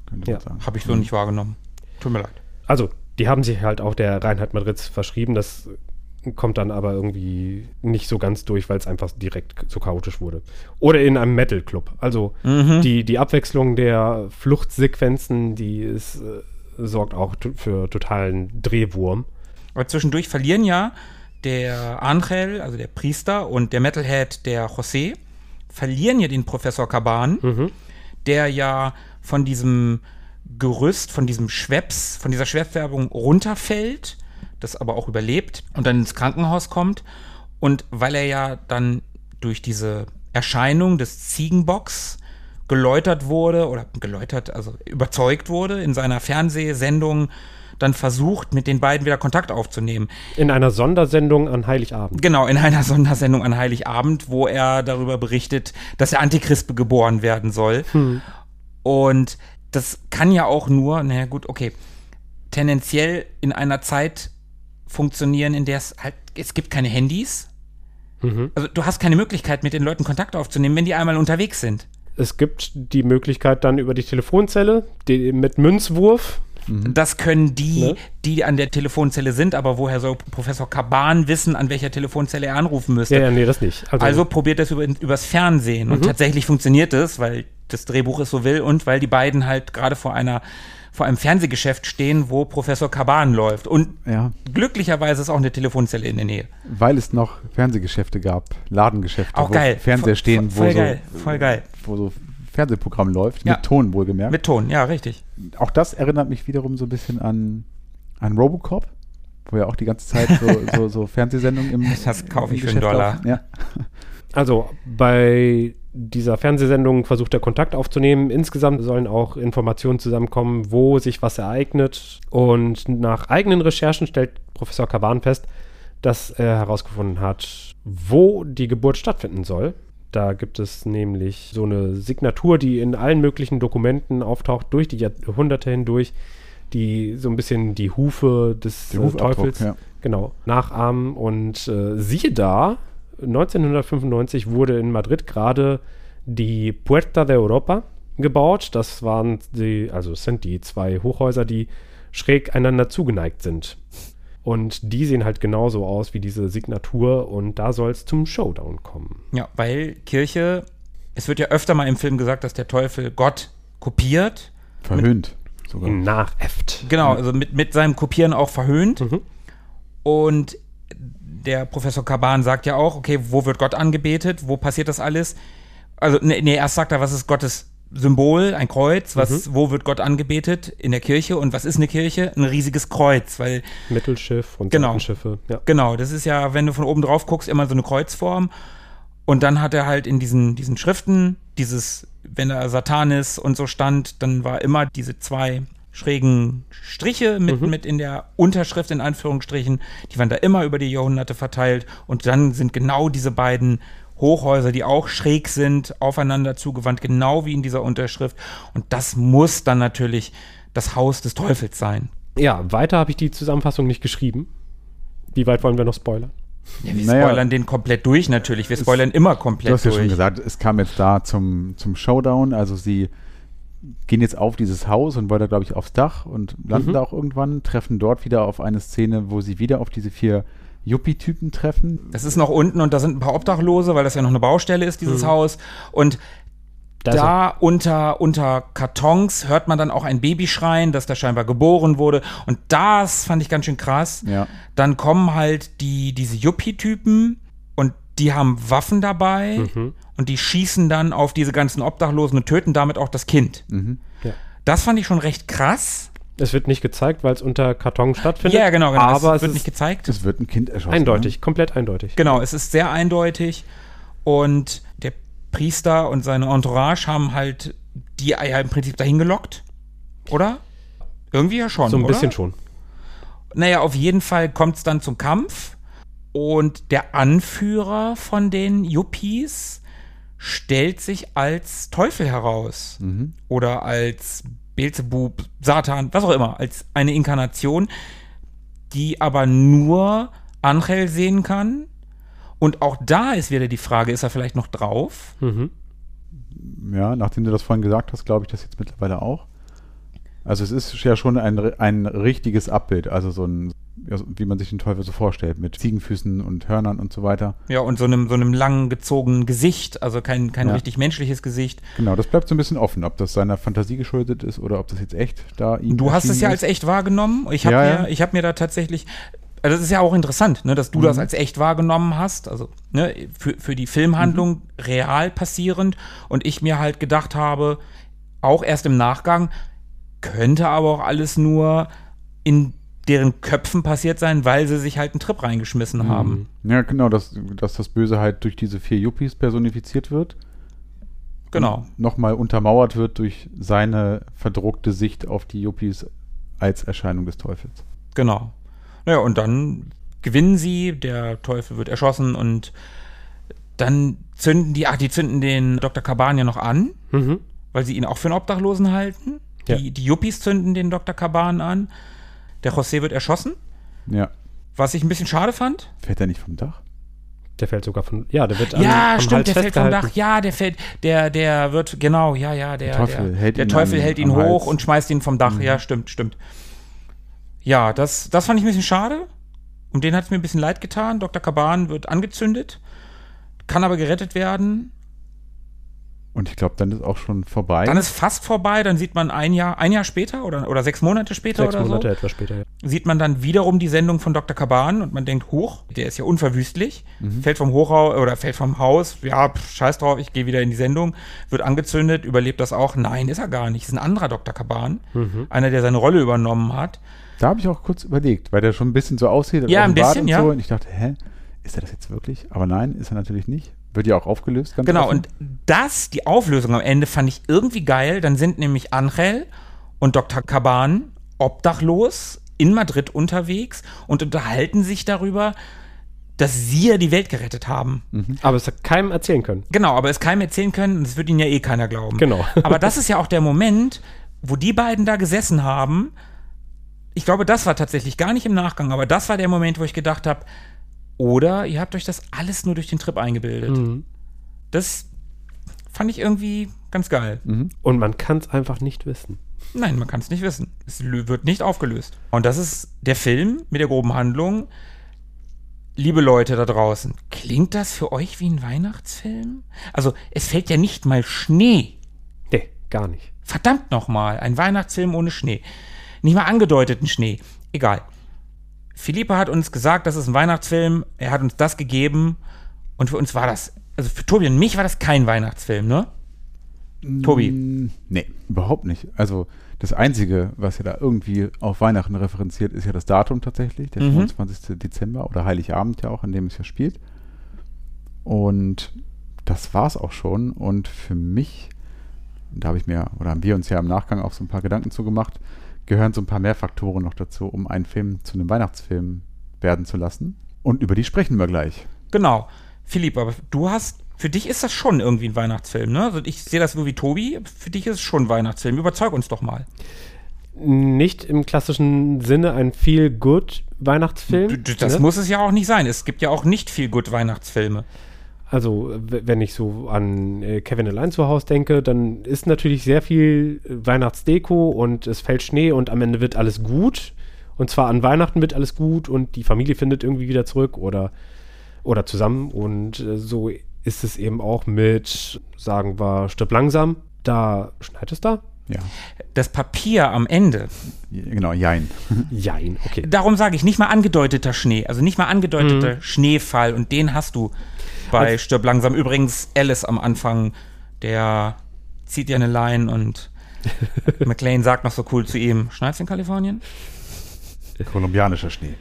könnte Ja. man sagen. Habe ich so nicht wahrgenommen. Tut mir leid. Also, die haben sich halt auch der Reinheit Madrids verschrieben. Das kommt dann aber irgendwie nicht so ganz durch, weil es einfach direkt so chaotisch wurde. Oder in einem Metal-Club. Also Mhm. die, die Abwechslung der Fluchtsequenzen, die ist, äh, sorgt auch für totalen Drehwurm. Aber zwischendurch verlieren ja der Angel, also der Priester, und der Metalhead, der José, verlieren ja den Professor Caban, Mhm. der ja von diesem Gerüst, von diesem Schweppes, von dieser Schweppwerbung runterfällt, das aber auch überlebt und dann ins Krankenhaus kommt. Und weil er ja dann durch diese Erscheinung des Ziegenbocks geläutert wurde oder geläutert, also überzeugt wurde in seiner Fernsehsendung, dann versucht, mit den beiden wieder Kontakt aufzunehmen. In einer Sondersendung an Heiligabend. Genau, in einer Sondersendung an Heiligabend, wo er darüber berichtet, dass der Antichrist geboren werden soll. Und das kann ja auch nur, naja gut, okay, tendenziell in einer Zeit funktionieren, in der es halt, es gibt keine Handys. Mhm. Also du hast keine Möglichkeit, mit den Leuten Kontakt aufzunehmen, wenn die einmal unterwegs sind. Es gibt die Möglichkeit dann über die Telefonzelle die, mit Münzwurf. Das können die, Ne? die an der Telefonzelle sind, aber woher soll Professor Kaban wissen, an welcher Telefonzelle er anrufen müsste? Ja, ja, nee, das nicht. Also probiert das über, übers Fernsehen. Und tatsächlich funktioniert es, weil das Drehbuch es so will und weil die beiden halt gerade vor einer vor einem Fernsehgeschäft stehen, wo Professor Kaban läuft. Und Ja, glücklicherweise ist auch eine Telefonzelle in der Nähe. weil es noch Fernsehgeschäfte gab, Ladengeschäfte, Auch wo geil. Fernseher Voll- stehen, voll wo, geil, so, voll geil. wo so Fernsehprogramm läuft, Ja. mit Ton wohlgemerkt. Mit Ton, ja, richtig. auch das erinnert mich wiederum so ein bisschen an, an Robocop, wo ja auch die ganze Zeit so, so, so Fernsehsendungen im Das kaufe im ich für einen Geschäft Dollar. laufen. Ja. Also bei dieser Fernsehsendung versucht er Kontakt aufzunehmen. Insgesamt sollen auch Informationen zusammenkommen, wo sich was ereignet. Und nach eigenen Recherchen stellt Professor Kaban fest, dass er herausgefunden hat, wo die Geburt stattfinden soll. Da gibt es nämlich so eine Signatur, die in allen möglichen Dokumenten auftaucht, durch die Jahrhunderte hindurch, die so ein bisschen die Hufe des Der äh, Teufels ja. genau, nachahmen. Und äh, siehe da, 1995 wurde in Madrid gerade die Puerta de Europa gebaut. Das waren die, also es sind die zwei Hochhäuser, die schräg einander zugeneigt sind. Und die sehen halt genauso aus wie diese Signatur und da soll es zum Showdown kommen. Ja, weil Kirche, es wird ja öfter mal im Film gesagt, dass der Teufel Gott kopiert. Verhöhnt sogar. Ihn nachäfft. Genau, also mit, mit seinem Kopieren auch verhöhnt. Mhm. Und der Professor Kaban sagt ja auch, okay, wo wird Gott angebetet? Wo passiert das alles? Also, nee, nee erst sagt er, was ist Gottes Symbol, ein Kreuz, was, wo wird Gott angebetet? In der Kirche. Und was ist eine Kirche? Ein riesiges Kreuz, weil Mittelschiff und Genau. Seitenschiffe. Ja. Genau, das ist ja, wenn du von oben drauf guckst, immer so eine Kreuzform. Und dann hat er halt in diesen, diesen Schriften dieses, wenn da Satan ist und so stand, dann war immer diese zwei schrägen Striche mit, mit in der Unterschrift in Anführungsstrichen, die waren da immer über die Jahrhunderte verteilt. Und dann sind genau diese beiden Hochhäuser, die auch schräg sind, aufeinander zugewandt, genau wie in dieser Unterschrift. Und das muss dann natürlich das Haus des Teufels sein. ja, weiter habe ich die Zusammenfassung nicht geschrieben. Wie weit wollen wir noch spoilern? Ja, wir Naja. spoilern den komplett durch natürlich. Wir spoilern immer komplett Du hast ja durch. schon gesagt, es kam jetzt da zum, zum Showdown. Also sie gehen jetzt auf dieses Haus und wollen da, glaube ich, aufs Dach und landen Mhm. da auch irgendwann, treffen dort wieder auf eine Szene, wo sie wieder auf diese vier Yuppie-Typen treffen. Das ist noch unten und da sind ein paar Obdachlose, weil das ja noch eine Baustelle ist, dieses Haus. Und Da da unter, unter Kartons hört man dann auch ein Baby schreien, das da scheinbar geboren wurde. Und das fand ich ganz schön krass. Ja. Dann kommen halt die, diese Yuppie-Typen und die haben Waffen dabei Mhm. und die schießen dann auf diese ganzen Obdachlosen und töten damit auch das Kind. Mhm. Ja. Das fand ich schon recht krass. Es wird nicht gezeigt, weil es unter Karton stattfindet. Ja, genau, genau. Aber es es wird ist nicht gezeigt. Es wird ein Kind erschossen. eindeutig, komplett eindeutig. Genau, es ist sehr eindeutig und der Priester und seine Entourage haben halt die Eier im Prinzip dahin gelockt, oder? Irgendwie ja schon, So ein oder? bisschen schon. Naja, auf jeden Fall kommt es dann zum Kampf und der Anführer von den Yuppies stellt sich als Teufel heraus Mhm. oder als Beelzebub, Satan, was auch immer, als eine Inkarnation, die aber nur Angel sehen kann. Und auch da ist wieder die Frage, ist er vielleicht noch drauf? Mhm. Ja, nachdem du das vorhin gesagt hast, glaube ich das jetzt mittlerweile auch. Also es ist ja schon ein, ein richtiges Abbild, also so ein, ja, wie man sich den Teufel so vorstellt, mit Ziegenfüßen und Hörnern und so weiter. Ja, und so einem, so einem lang gezogenen Gesicht, also kein, kein Ja. richtig menschliches Gesicht. Genau, das bleibt so ein bisschen offen, ob das seiner Fantasie geschuldet ist oder ob das jetzt echt da ihm Du hast es ja ist. als echt wahrgenommen. Ich habe Ja, mir, ja. ich hab mir da tatsächlich, also das ist ja auch interessant, ne, dass du Mhm. das als echt wahrgenommen hast, also ne, für, für die Filmhandlung Mhm. real passierend und ich mir halt gedacht habe, auch erst im Nachgang, könnte aber auch alles nur in deren Köpfen passiert sein, weil sie sich halt einen Trip reingeschmissen Mhm. haben. Ja, genau, dass, dass das Böse halt durch diese vier Yuppies personifiziert wird. Genau. Nochmal untermauert wird durch seine verdruckte Sicht auf die Yuppies als Erscheinung des Teufels. Genau. Naja, und dann gewinnen sie, der Teufel wird erschossen und dann zünden die, ach, die zünden den Dr. Kaban ja noch an, Mhm. weil sie ihn auch für einen Obdachlosen halten. Die, Ja. die Yuppies zünden den Dr. Kaban an. Der José wird erschossen, Ja. was ich ein bisschen schade fand. Fällt er nicht vom Dach? Der fällt sogar von. Ja, der wird am- ja, am stimmt, Hals der fällt vom. Dach. Ja, der fällt, der, der wird, genau, ja, ja, der, Der Teufel der, hält der ihn Teufel am- hält ihn hoch Hals. Mhm. und schmeißt ihn vom Dach. Ja, stimmt, stimmt. Ja, das, das fand ich ein bisschen schade. Um den hat es mir ein bisschen leid getan. Dr. Kaban wird angezündet, kann aber gerettet werden. Und ich glaube, dann ist auch schon vorbei. Dann ist fast vorbei, dann sieht man ein Jahr, ein Jahr später oder, oder sechs Monate später Sechs oder Monate so, etwas später, ja. sieht man dann wiederum die Sendung von Dr. Kaban und man denkt, hoch, der ist ja unverwüstlich, Mhm. fällt vom Hochhaus oder fällt vom Haus, ja, pff, scheiß drauf, ich gehe wieder in die Sendung, wird angezündet, überlebt das auch. Nein, ist er gar nicht. Ist ein anderer Dr. Kaban, Mhm. einer, der seine Rolle übernommen hat. Da habe ich auch kurz überlegt, weil der schon ein bisschen so aussieht. Ja, auf dem ein bisschen, und ja. So. Und ich dachte, hä, ist er das jetzt wirklich? Aber nein, ist er natürlich nicht. Wird ja auch aufgelöst, ganz Genau, offen. und das, die Auflösung am Ende, fand ich irgendwie geil. Dann sind nämlich Angel und Dr. Caban obdachlos in Madrid unterwegs und unterhalten sich darüber, dass sie ja die Welt gerettet haben. Aber es hat keinem erzählen können. Genau, aber es keinem erzählen können, das wird ihnen ja eh keiner glauben. Genau. Aber das ist ja auch der Moment, wo die beiden da gesessen haben. Ich glaube, das war tatsächlich gar nicht im Nachgang, aber das war der Moment, wo ich gedacht habe, oder ihr habt euch das alles nur durch den Trip eingebildet. Mhm. Das fand ich irgendwie ganz geil. Und man kann es einfach nicht wissen. Nein, man kann es nicht wissen. Es wird nicht aufgelöst. Und das ist der Film mit der groben Handlung. Liebe Leute da draußen, klingt das für euch wie ein Weihnachtsfilm? Also, es fällt ja nicht mal Schnee. Nee, gar nicht. Verdammt nochmal, ein Weihnachtsfilm ohne Schnee. Nicht mal angedeuteten Schnee. Egal. Philippe hat uns gesagt, das ist ein Weihnachtsfilm. Er hat uns das gegeben. Und für uns war das, also für Tobi und mich war das kein Weihnachtsfilm, ne? Tobi. Mm, Nee, überhaupt nicht. Also das Einzige, was ja da irgendwie auf Weihnachten referenziert, ist ja das Datum tatsächlich, der Mhm. 25. Dezember oder Heiligabend ja auch, an dem es ja spielt. Und das war es auch schon. Und für mich, da habe ich mir, oder haben wir uns ja im Nachgang auch so ein paar Gedanken zu gemacht, gehören so ein paar mehr Faktoren noch dazu, um einen Film zu einem Weihnachtsfilm werden zu lassen. Und über die sprechen wir gleich. Genau. Philipp, aber du hast, für dich ist das schon irgendwie ein Weihnachtsfilm, ne? Also ich sehe das so wie Tobi, für dich ist es schon ein Weihnachtsfilm. Überzeug uns doch mal. Nicht im klassischen Sinne ein Feel-Good-Weihnachtsfilm. Das ne? muss es ja auch nicht sein. Es gibt ja auch nicht viel gut Weihnachtsfilme. Also, wenn ich so an äh, Kevin allein zu Hause denke, dann ist natürlich sehr viel äh, Weihnachtsdeko und es fällt Schnee und am Ende wird alles gut. Und zwar an Weihnachten wird alles gut und die Familie findet irgendwie wieder zurück oder, oder zusammen. Und äh, so ist es eben auch mit, sagen wir, Stirb langsam. Da schneit es da? Ja, Das Papier am Ende, genau, Jein. Jein, okay. darum sage ich nicht mal angedeuteter Schnee, also nicht mal angedeuteter Schneefall und den hast du bei Also- Stirb langsam. Übrigens Alice am Anfang, der zieht ja eine Line und McLean sagt noch so cool zu ihm, schneit's in Kalifornien? Kolumbianischer Schnee.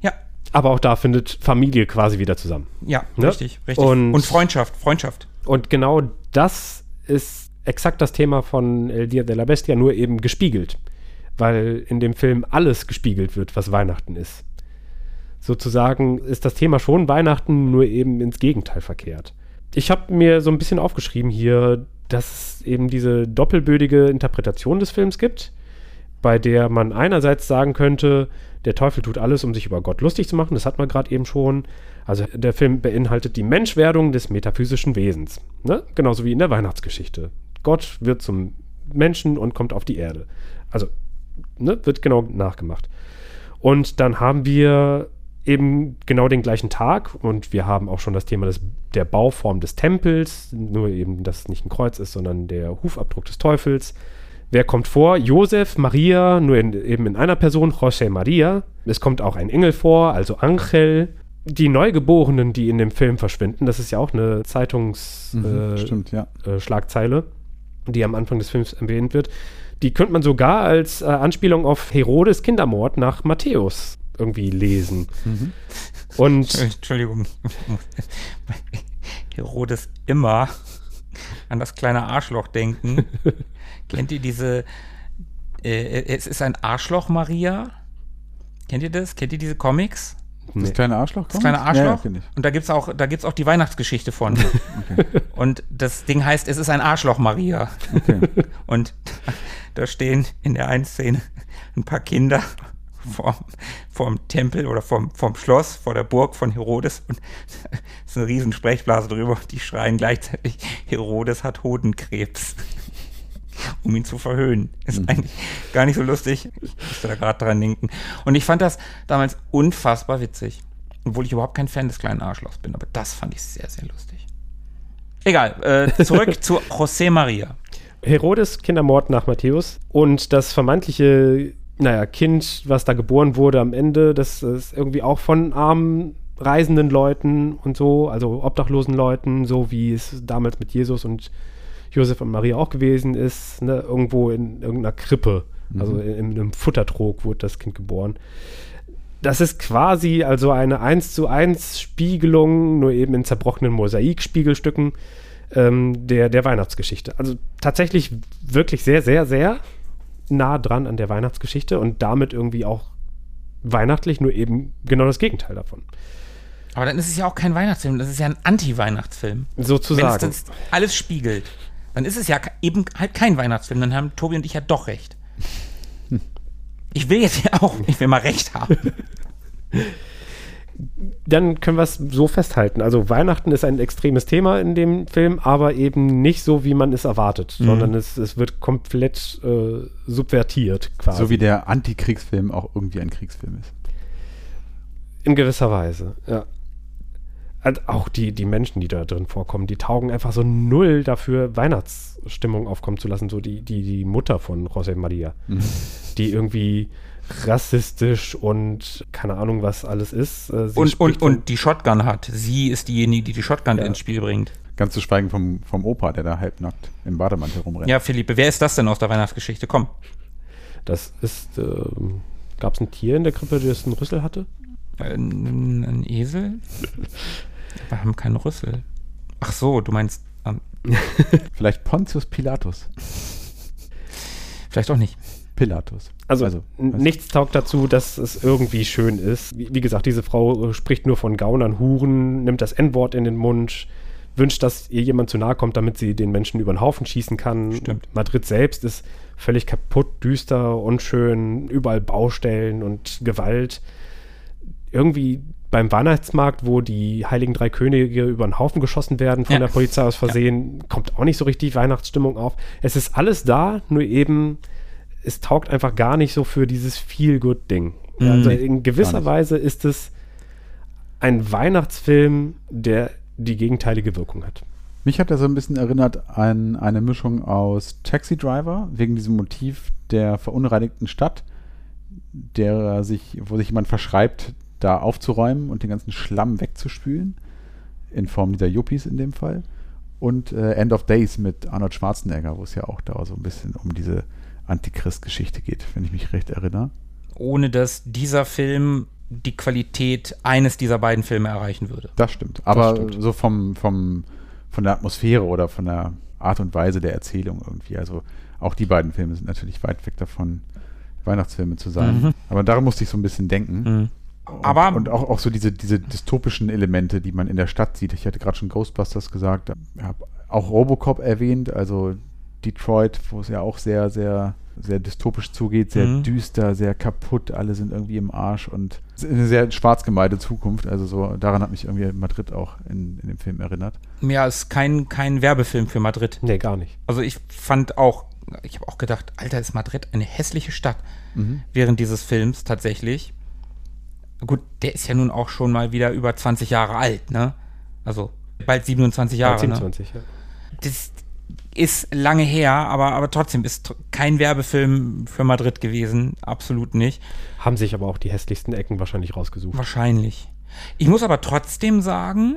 Ja, Aber auch da findet Familie quasi wieder zusammen. ja, Ne? richtig, richtig. Und- und Freundschaft, Freundschaft. Und genau das ist exakt das Thema von El Dia de la Bestia, nur eben gespiegelt. Weil in dem Film alles gespiegelt wird, was Weihnachten ist. Sozusagen ist das Thema schon Weihnachten, nur eben ins Gegenteil verkehrt. Ich habe mir so ein bisschen aufgeschrieben hier, dass es eben diese doppelbödige Interpretation des Films gibt, bei der man einerseits sagen könnte, der Teufel tut alles, um sich über Gott lustig zu machen, das hat man gerade eben schon. Also der Film beinhaltet die Menschwerdung des metaphysischen Wesens, ne? genauso wie in der Weihnachtsgeschichte. Gott wird zum Menschen und kommt auf die Erde. Also ne? wird genau nachgemacht. Und dann haben wir eben genau den gleichen Tag und wir haben auch schon das Thema des, der Bauform des Tempels, nur eben, dass es nicht ein Kreuz ist, sondern der Hufabdruck des Teufels. Wer kommt vor? Josef, Maria, nur in, eben in einer Person, José Maria. Es kommt auch ein Engel vor, also Angel. Die Neugeborenen, die in dem Film verschwinden, das ist ja auch eine Zeitungsschlagzeile, Mhm, Stimmt, ja. äh, die am Anfang des Films erwähnt wird. Die könnte man sogar als äh, Anspielung auf Herodes Kindermord nach Matthäus irgendwie lesen. Und Entschuldigung. Herodes immer an das kleine Arschloch denken. Kennt ihr diese, äh, es ist ein Arschloch Maria? Kennt ihr das? Kennt ihr diese Comics? Das kleine Arschloch? Das kleine Arschloch? ja. Und da gibt es auch, da gibt's auch die Weihnachtsgeschichte von. Und das Ding heißt, es ist ein Arschloch Maria. Okay. Und da stehen in der einen Szene ein paar Kinder vorm, vorm Tempel oder vorm, vorm Schloss, vor der Burg von Herodes. Und es ist eine riesen Sprechblase drüber. Die schreien gleichzeitig, Herodes hat Hodenkrebs. Um ihn zu verhöhnen. Ist eigentlich gar nicht so lustig. Ich musste da gerade dran denken. Und ich fand das damals unfassbar witzig. Obwohl ich überhaupt kein Fan des kleinen Arschlochs bin. Aber das fand ich sehr, sehr lustig. Egal, äh, zurück zu José Maria. Herodes Kindermord nach Matthäus und das vermeintliche, naja, Kind, was da geboren wurde am Ende, das ist irgendwie auch von armen, reisenden Leuten und so, also obdachlosen Leuten, so wie es damals mit Jesus und Josef und Maria auch gewesen ist, ne, irgendwo in irgendeiner Krippe, also in, in einem Futtertrog wurde das Kind geboren. das ist quasi also eine 1 zu 1 Spiegelung, nur eben in zerbrochenen Mosaikspiegelstücken ähm, der, der Weihnachtsgeschichte. Also tatsächlich wirklich sehr, sehr, sehr nah dran an der Weihnachtsgeschichte und damit irgendwie auch weihnachtlich, nur eben genau das Gegenteil davon. Aber dann ist es ja auch kein Weihnachtsfilm, das ist ja ein Anti-Weihnachtsfilm. Sozusagen. Wenn es das alles spiegelt, dann ist es ja eben halt kein Weihnachtsfilm. Dann haben Tobi und ich ja doch recht. Ich will jetzt ja auch, ich will mal recht haben. Dann können wir es so festhalten. Also Weihnachten ist ein extremes Thema in dem Film, aber eben nicht so, wie man es erwartet, Mhm. sondern es, es wird komplett äh, subvertiert quasi. So wie der Antikriegsfilm auch irgendwie ein Kriegsfilm ist. In gewisser Weise, ja. Und auch die, die Menschen, die da drin vorkommen, die taugen einfach so null dafür, Weihnachtsstimmung aufkommen zu lassen. So die, die, die Mutter von José Maria, die irgendwie rassistisch und keine Ahnung, was alles ist. Äh, sie Und, und, und die Shotgun hat. Sie ist diejenige, die die Shotgun Ja. ins Spiel bringt. Ganz zu schweigen vom, vom Opa, der da halbnackt im Bademantel rumrennt. Ja, Philippe, wer ist das denn aus der Weihnachtsgeschichte? Komm. Das ist, ähm, gab es ein Tier in der Krippe, das einen Rüssel hatte? Ein, ein Esel? Wir haben keinen Rüssel. Ach so, du meinst. ähm, Vielleicht Pontius Pilatus. vielleicht auch nicht. Pilatus. Also, Also, nichts taugt dazu, dass es irgendwie schön ist. Wie, wie gesagt, diese Frau äh, spricht nur von Gaunern, Huren, nimmt das N-Wort in den Mund, wünscht, dass ihr jemand zu nahe kommt, damit sie den Menschen über den Haufen schießen kann. Stimmt. Madrid selbst ist völlig kaputt, düster, unschön, überall Baustellen und Gewalt. Irgendwie beim Weihnachtsmarkt, wo die Heiligen Drei Könige über den Haufen geschossen werden von Ja. der Polizei aus Versehen, kommt auch nicht so richtig Weihnachtsstimmung auf. Es ist alles da, nur eben es taugt einfach gar nicht so für dieses Feel-Good-Ding. Mhm. Also in gewisser. Weise ist es ein Weihnachtsfilm, der die gegenteilige Wirkung hat. Mich hat er so ein bisschen erinnert an eine Mischung aus Taxi Driver, wegen diesem Motiv der verunreinigten Stadt, der sich, wo sich jemand verschreibt, da aufzuräumen und den ganzen Schlamm wegzuspülen, in Form dieser Yuppies in dem Fall. Und äh, End of Days mit Arnold Schwarzenegger, wo es ja auch da so ein bisschen um diese Antichrist-Geschichte geht, wenn ich mich recht erinnere. Ohne dass dieser Film die Qualität eines dieser beiden Filme erreichen würde. Das stimmt. Aber stimmt. so vom, vom, von der Atmosphäre oder von der Art und Weise der Erzählung irgendwie. Also auch die beiden Filme sind natürlich weit weg davon, Weihnachtsfilme zu sein. Mhm. Aber daran musste ich so ein bisschen denken. Mhm. Und, Aber- und auch, auch so diese, diese dystopischen Elemente, die man in der Stadt sieht. Ich hatte gerade schon Ghostbusters gesagt, habe auch Robocop erwähnt, also Detroit, wo es ja auch sehr, sehr, sehr dystopisch zugeht, sehr Mhm. düster, sehr kaputt, alle sind irgendwie im Arsch und es eine sehr schwarz gemalte Zukunft. Also so daran hat mich irgendwie Madrid auch in, in dem Film erinnert. Ja, ist kein, kein Werbefilm für Madrid. Nee, gar nicht. Also ich fand auch, ich habe auch gedacht, Alter, ist Madrid eine hässliche Stadt Mhm. während dieses Films tatsächlich. Gut, der ist ja nun auch schon mal wieder über 20 Jahre alt, ne? Also bald 27 Jahre. Ne? 27, ja. Das ist lange her, aber, aber trotzdem ist kein Werbefilm für Madrid gewesen. Absolut nicht. Haben sich aber auch die hässlichsten Ecken wahrscheinlich rausgesucht. Wahrscheinlich. Ich muss aber trotzdem sagen,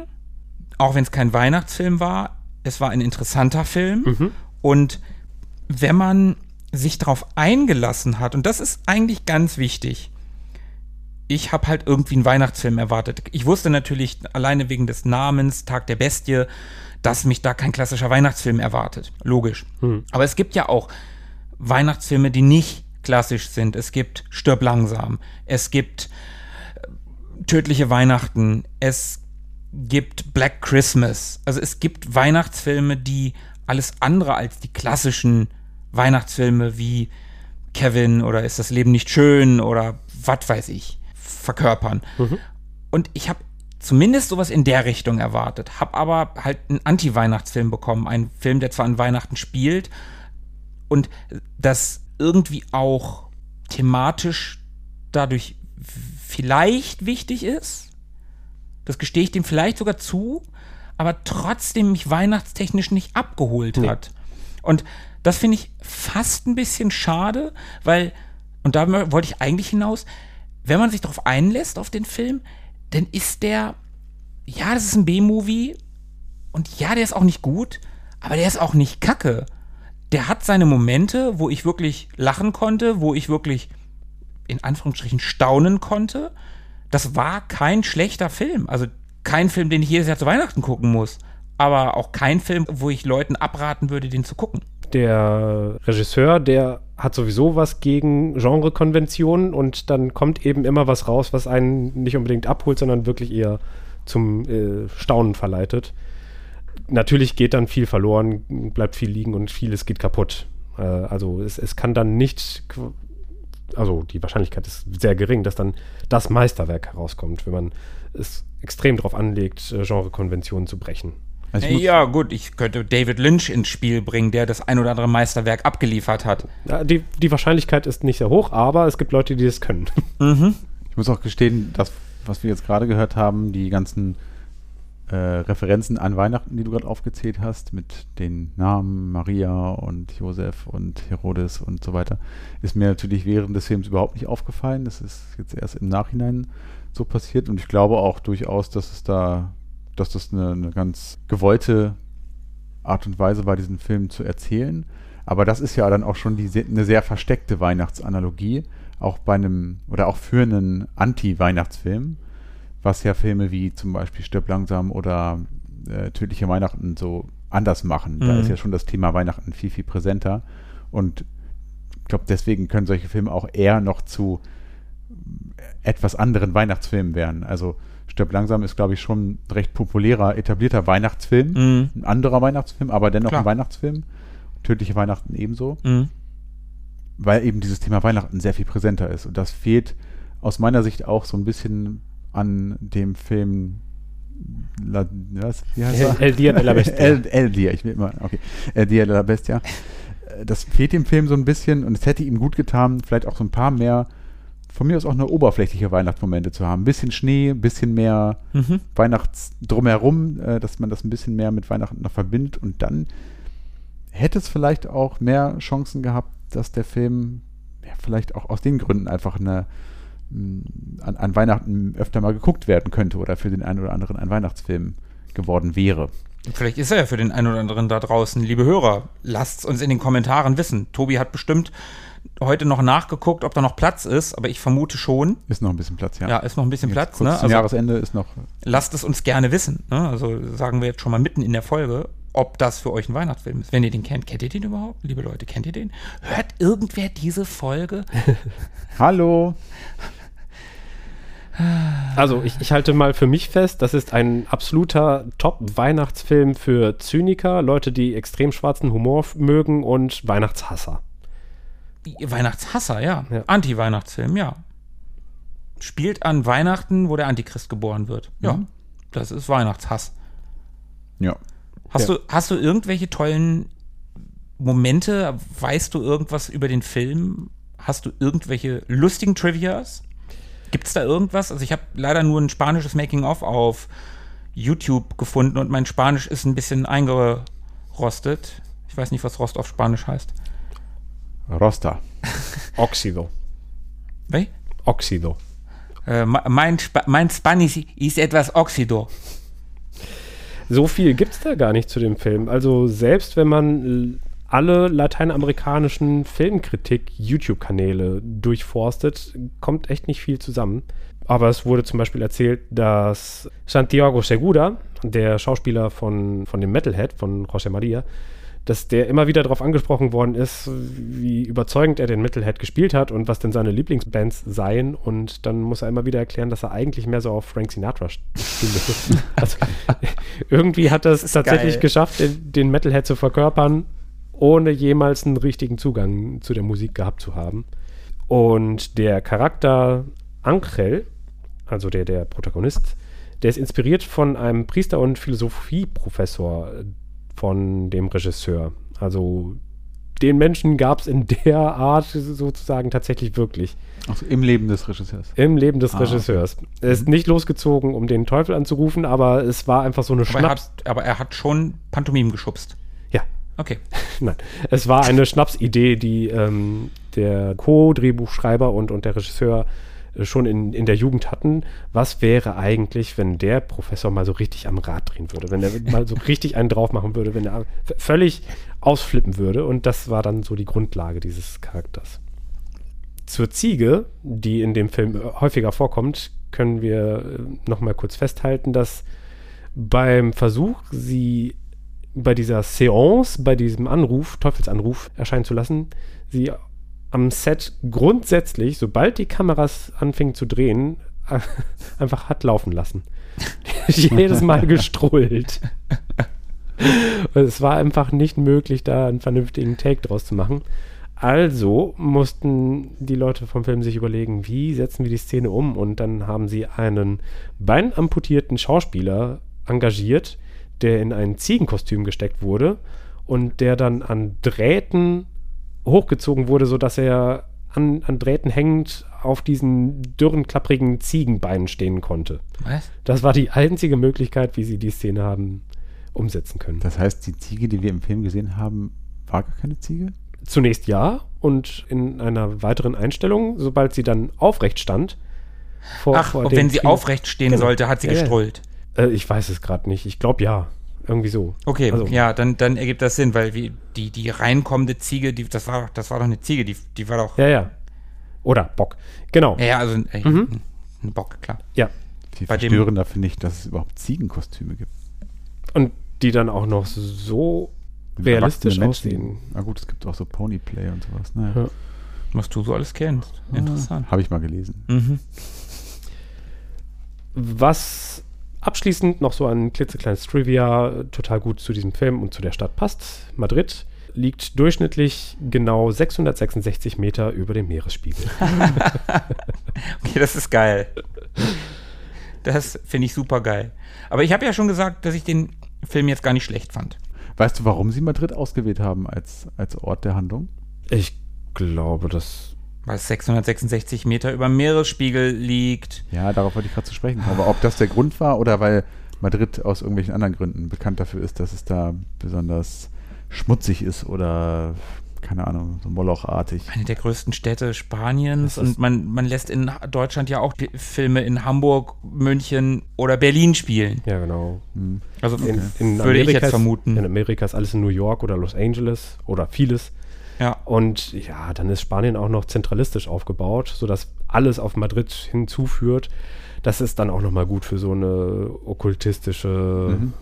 auch wenn es kein Weihnachtsfilm war, es war ein interessanter Film. Mhm. Und wenn man sich darauf eingelassen hat, und das ist eigentlich ganz wichtig, ich habe halt irgendwie einen Weihnachtsfilm erwartet. Ich wusste natürlich alleine wegen des Namens Tag der Bestie, dass mich da kein klassischer Weihnachtsfilm erwartet. Logisch. Hm. Aber es gibt ja auch Weihnachtsfilme, die nicht klassisch sind. Es gibt Stirb langsam. Es gibt äh, Tödliche Weihnachten. Es gibt Black Christmas. Also es gibt Weihnachtsfilme, die alles andere als die klassischen Weihnachtsfilme wie Kevin oder Ist das Leben nicht schön oder was weiß ich verkörpern. Und ich habe zumindest sowas in der Richtung erwartet, habe aber halt einen Anti-Weihnachtsfilm bekommen, einen Film, der zwar an Weihnachten spielt und das irgendwie auch thematisch dadurch vielleicht wichtig ist. Das gestehe ich dem vielleicht sogar zu, aber trotzdem mich weihnachtstechnisch nicht abgeholt Nee. hat. Und das finde ich fast ein bisschen schade, weil, und da wollte ich eigentlich hinaus, wenn man sich darauf einlässt auf den Film, dann ist der, ja, das ist ein B-Movie und ja, der ist auch nicht gut, aber der ist auch nicht kacke. Der hat seine Momente, wo ich wirklich lachen konnte, wo ich wirklich in Anführungsstrichen staunen konnte. Das war kein schlechter Film. Also kein Film, den ich jedes Jahr zu Weihnachten gucken muss. Aber auch kein Film, wo ich Leuten abraten würde, den zu gucken. Der Regisseur, der hat sowieso was gegen Genrekonventionen und dann kommt eben immer was raus, was einen nicht unbedingt abholt, sondern wirklich eher zum äh, Staunen verleitet. Natürlich geht dann viel verloren, bleibt viel liegen und vieles geht kaputt. Äh, also es, es kann dann nicht, also die Wahrscheinlichkeit ist sehr gering, dass dann das Meisterwerk herauskommt, wenn man es extrem darauf anlegt, äh, Genrekonventionen zu brechen. Also ja, gut, ich könnte David Lynch ins Spiel bringen, der das ein oder andere Meisterwerk abgeliefert hat. Ja, die, die Wahrscheinlichkeit ist nicht sehr hoch, aber es gibt Leute, die das können. Mhm. Ich muss auch gestehen, das, was wir jetzt gerade gehört haben, die ganzen äh, Referenzen an Weihnachten, die du gerade aufgezählt hast, mit den Namen Maria und Josef und Herodes und so weiter, ist mir natürlich während des Films überhaupt nicht aufgefallen. Das ist jetzt erst im Nachhinein so passiert und ich glaube auch durchaus, dass es da dass das eine, eine ganz gewollte Art und Weise war, diesen Film zu erzählen. Aber das ist ja dann auch schon die, eine sehr versteckte Weihnachtsanalogie, auch bei einem oder auch für einen Anti-Weihnachtsfilm, was ja Filme wie zum Beispiel Stirb langsam oder äh, Tödliche Weihnachten so anders machen. Mhm. Da ist ja schon das Thema Weihnachten viel, viel präsenter. Und ich glaube, deswegen können solche Filme auch eher noch zu etwas anderen Weihnachtsfilmen werden. Also Stirb langsam ist, glaube ich, schon ein recht populärer, etablierter Weihnachtsfilm. Mhm. Ein anderer Weihnachtsfilm, aber dennoch Klar. ein Weihnachtsfilm. Tödliche Weihnachten ebenso. Mhm. Weil eben dieses Thema Weihnachten sehr viel präsenter ist. Und das fehlt aus meiner Sicht auch so ein bisschen an dem Film La, was? Wie heißt El, El Dia de la Bestia. El, El Dia, ich will immer, okay. El Dia de la Bestia. Das fehlt dem Film so ein bisschen und es hätte ihm gut getan, vielleicht auch so ein paar mehr von mir aus auch eine oberflächliche Weihnachtsmomente zu haben. Ein bisschen Schnee, ein bisschen mehr mhm. Weihnachts drumherum, äh, dass man das ein bisschen mehr mit Weihnachten noch verbindet und dann hätte es vielleicht auch mehr Chancen gehabt, dass der Film ja, vielleicht auch aus den Gründen einfach eine, mm, an, an, Weihnachten öfter mal geguckt werden könnte oder für den einen oder anderen ein Weihnachtsfilm geworden wäre. Vielleicht ist er ja für den einen oder anderen da draußen, liebe Hörer. Lasst uns in den Kommentaren wissen. Tobi hat bestimmt heute noch nachgeguckt, ob da noch Platz ist, aber ich vermute schon. Ist noch ein bisschen Platz, ja. Ja, ist noch ein bisschen jetzt Platz. Kurz ne? Also, Jahresende ist noch. Lasst es uns gerne wissen. Ne? Also sagen wir jetzt schon mal mitten in der Folge, ob das für euch ein Weihnachtsfilm ist. Wenn ihr den kennt, kennt ihr den überhaupt? Liebe Leute, kennt ihr den? Hört irgendwer diese Folge? Hallo. Also ich, ich, halte mal für mich fest, das ist ein absoluter Top-Weihnachtsfilm für Zyniker, Leute, die extrem schwarzen Humor mögen und Weihnachtshasser. Weihnachtshasser, ja. ja. Anti-Weihnachtsfilm, ja. Spielt an Weihnachten, wo der Antichrist geboren wird. Ja. Mhm. Das ist Weihnachtshass. Ja. Hast, ja. Du, hast du irgendwelche tollen Momente? Weißt du irgendwas über den Film? Hast du irgendwelche lustigen Trivias? Gibt es da irgendwas? Also ich habe leider nur ein spanisches Making-of auf YouTube gefunden und mein Spanisch ist ein bisschen eingerostet. Ich weiß nicht, was Rost auf Spanisch heißt. Rosta. Oxido. Wie? Oxido. Äh, mein, Sp mein Spanisch ist etwas Oxido. So viel gibt es da gar nicht zu dem Film. Also selbst wenn man alle lateinamerikanischen Filmkritik-YouTube-Kanäle durchforstet, kommt echt nicht viel zusammen. Aber es wurde zum Beispiel erzählt, dass Santiago Segura, der Schauspieler von, von dem Metalhead, von José María, dass der immer wieder darauf angesprochen worden ist, wie überzeugend er den Metalhead gespielt hat und was denn seine Lieblingsbands seien. Und dann muss er immer wieder erklären, dass er eigentlich mehr so auf Frank Sinatra spielt. also, irgendwie hat er es tatsächlich geil. geschafft, den Metalhead zu verkörpern, ohne jemals einen richtigen Zugang zu der Musik gehabt zu haben. Und der Charakter Angel, also der, der Protagonist, der ist inspiriert von einem Priester und Philosophieprofessor, von dem Regisseur. Also den Menschen gab es in der Art sozusagen tatsächlich wirklich. Also im Leben des Regisseurs. Im Leben des ah, Regisseurs. Okay. Er ist mhm. nicht losgezogen, um den Teufel anzurufen, aber es war einfach so eine aber Schnaps. Er hat, aber er hat schon Pantomim geschubst. Ja. Okay. Nein. Es war eine Schnapsidee, die ähm, der Co-Drehbuchschreiber und, und der Regisseur schon in, in der Jugend hatten. Was wäre eigentlich, wenn der Professor mal so richtig am Rad drehen würde, wenn er mal so richtig einen drauf machen würde, wenn er völlig ausflippen würde? Und das war dann so die Grundlage dieses Charakters. zur Ziege, die in dem Film häufiger vorkommt, können wir äh, noch mal kurz festhalten, dass beim Versuch, sie bei dieser Seance, bei diesem Anruf, Teufelsanruf erscheinen zu lassen, sie am Set grundsätzlich, sobald die Kameras anfingen zu drehen, einfach hat laufen lassen. Jedes Mal gestrullt. es war einfach nicht möglich, da einen vernünftigen Take draus zu machen. Also mussten die Leute vom Film sich überlegen, wie setzen wir die Szene um? Und dann haben sie einen beinamputierten Schauspieler engagiert, der in ein Ziegenkostüm gesteckt wurde und der dann an Drähten hochgezogen wurde, sodass er an, an Drähten hängend auf diesen dürren, klapprigen Ziegenbeinen stehen konnte. Was? Das war die einzige Möglichkeit, wie sie die Szene haben umsetzen können. Das heißt, die Ziege, die wir im Film gesehen haben, war gar keine Ziege? Zunächst ja und in einer weiteren Einstellung, sobald sie dann aufrecht stand. Vor, Ach, vor wenn sie Kino aufrecht stehen genau. sollte, hat sie ja, gestrullt. Äh, ich weiß es gerade nicht. Ich glaube ja. Irgendwie so. Okay, also, ja, dann, dann ergibt das Sinn, weil wie die, die reinkommende Ziege, die, das, war, das war doch eine Ziege, die, die war doch. Ja, ja. Oder Bock. Genau. Ja, also äh, mhm. ein Bock, klar. Ja. Viel verstörender finde ich, dass es überhaupt Ziegenkostüme gibt. Und die dann auch noch so realistisch aussehen. Na gut, es gibt auch so Ponyplay und sowas. Naja. Ja. Was du so alles kennst. Interessant. Habe ich mal gelesen. Mhm. Was abschließend noch so ein klitzekleines Trivia total gut zu diesem Film und zu der Stadt passt. Madrid liegt durchschnittlich genau 666 Meter über dem Meeresspiegel. okay, das ist geil. Das finde ich super geil. Aber ich habe ja schon gesagt, dass ich den Film jetzt gar nicht schlecht fand. Weißt du, warum sie Madrid ausgewählt haben als, als Ort der Handlung? Ich glaube, das. Weil es 666 Meter über dem Meeresspiegel liegt. Ja, darauf wollte ich gerade zu sprechen. Aber ob das der Grund war oder weil Madrid aus irgendwelchen anderen Gründen bekannt dafür ist, dass es da besonders schmutzig ist oder keine Ahnung, so Molochartig. Eine der größten Städte Spaniens und man, man lässt in Deutschland ja auch Filme in Hamburg, München oder Berlin spielen. Ja, genau. Mhm. Also in, in würde Amerika ich jetzt vermuten. In Amerika ist alles in New York oder Los Angeles oder vieles. Ja. Und ja, dann ist Spanien auch noch zentralistisch aufgebaut, sodass alles auf Madrid hinzuführt. Das ist dann auch nochmal gut für so eine okkultistische, mhm.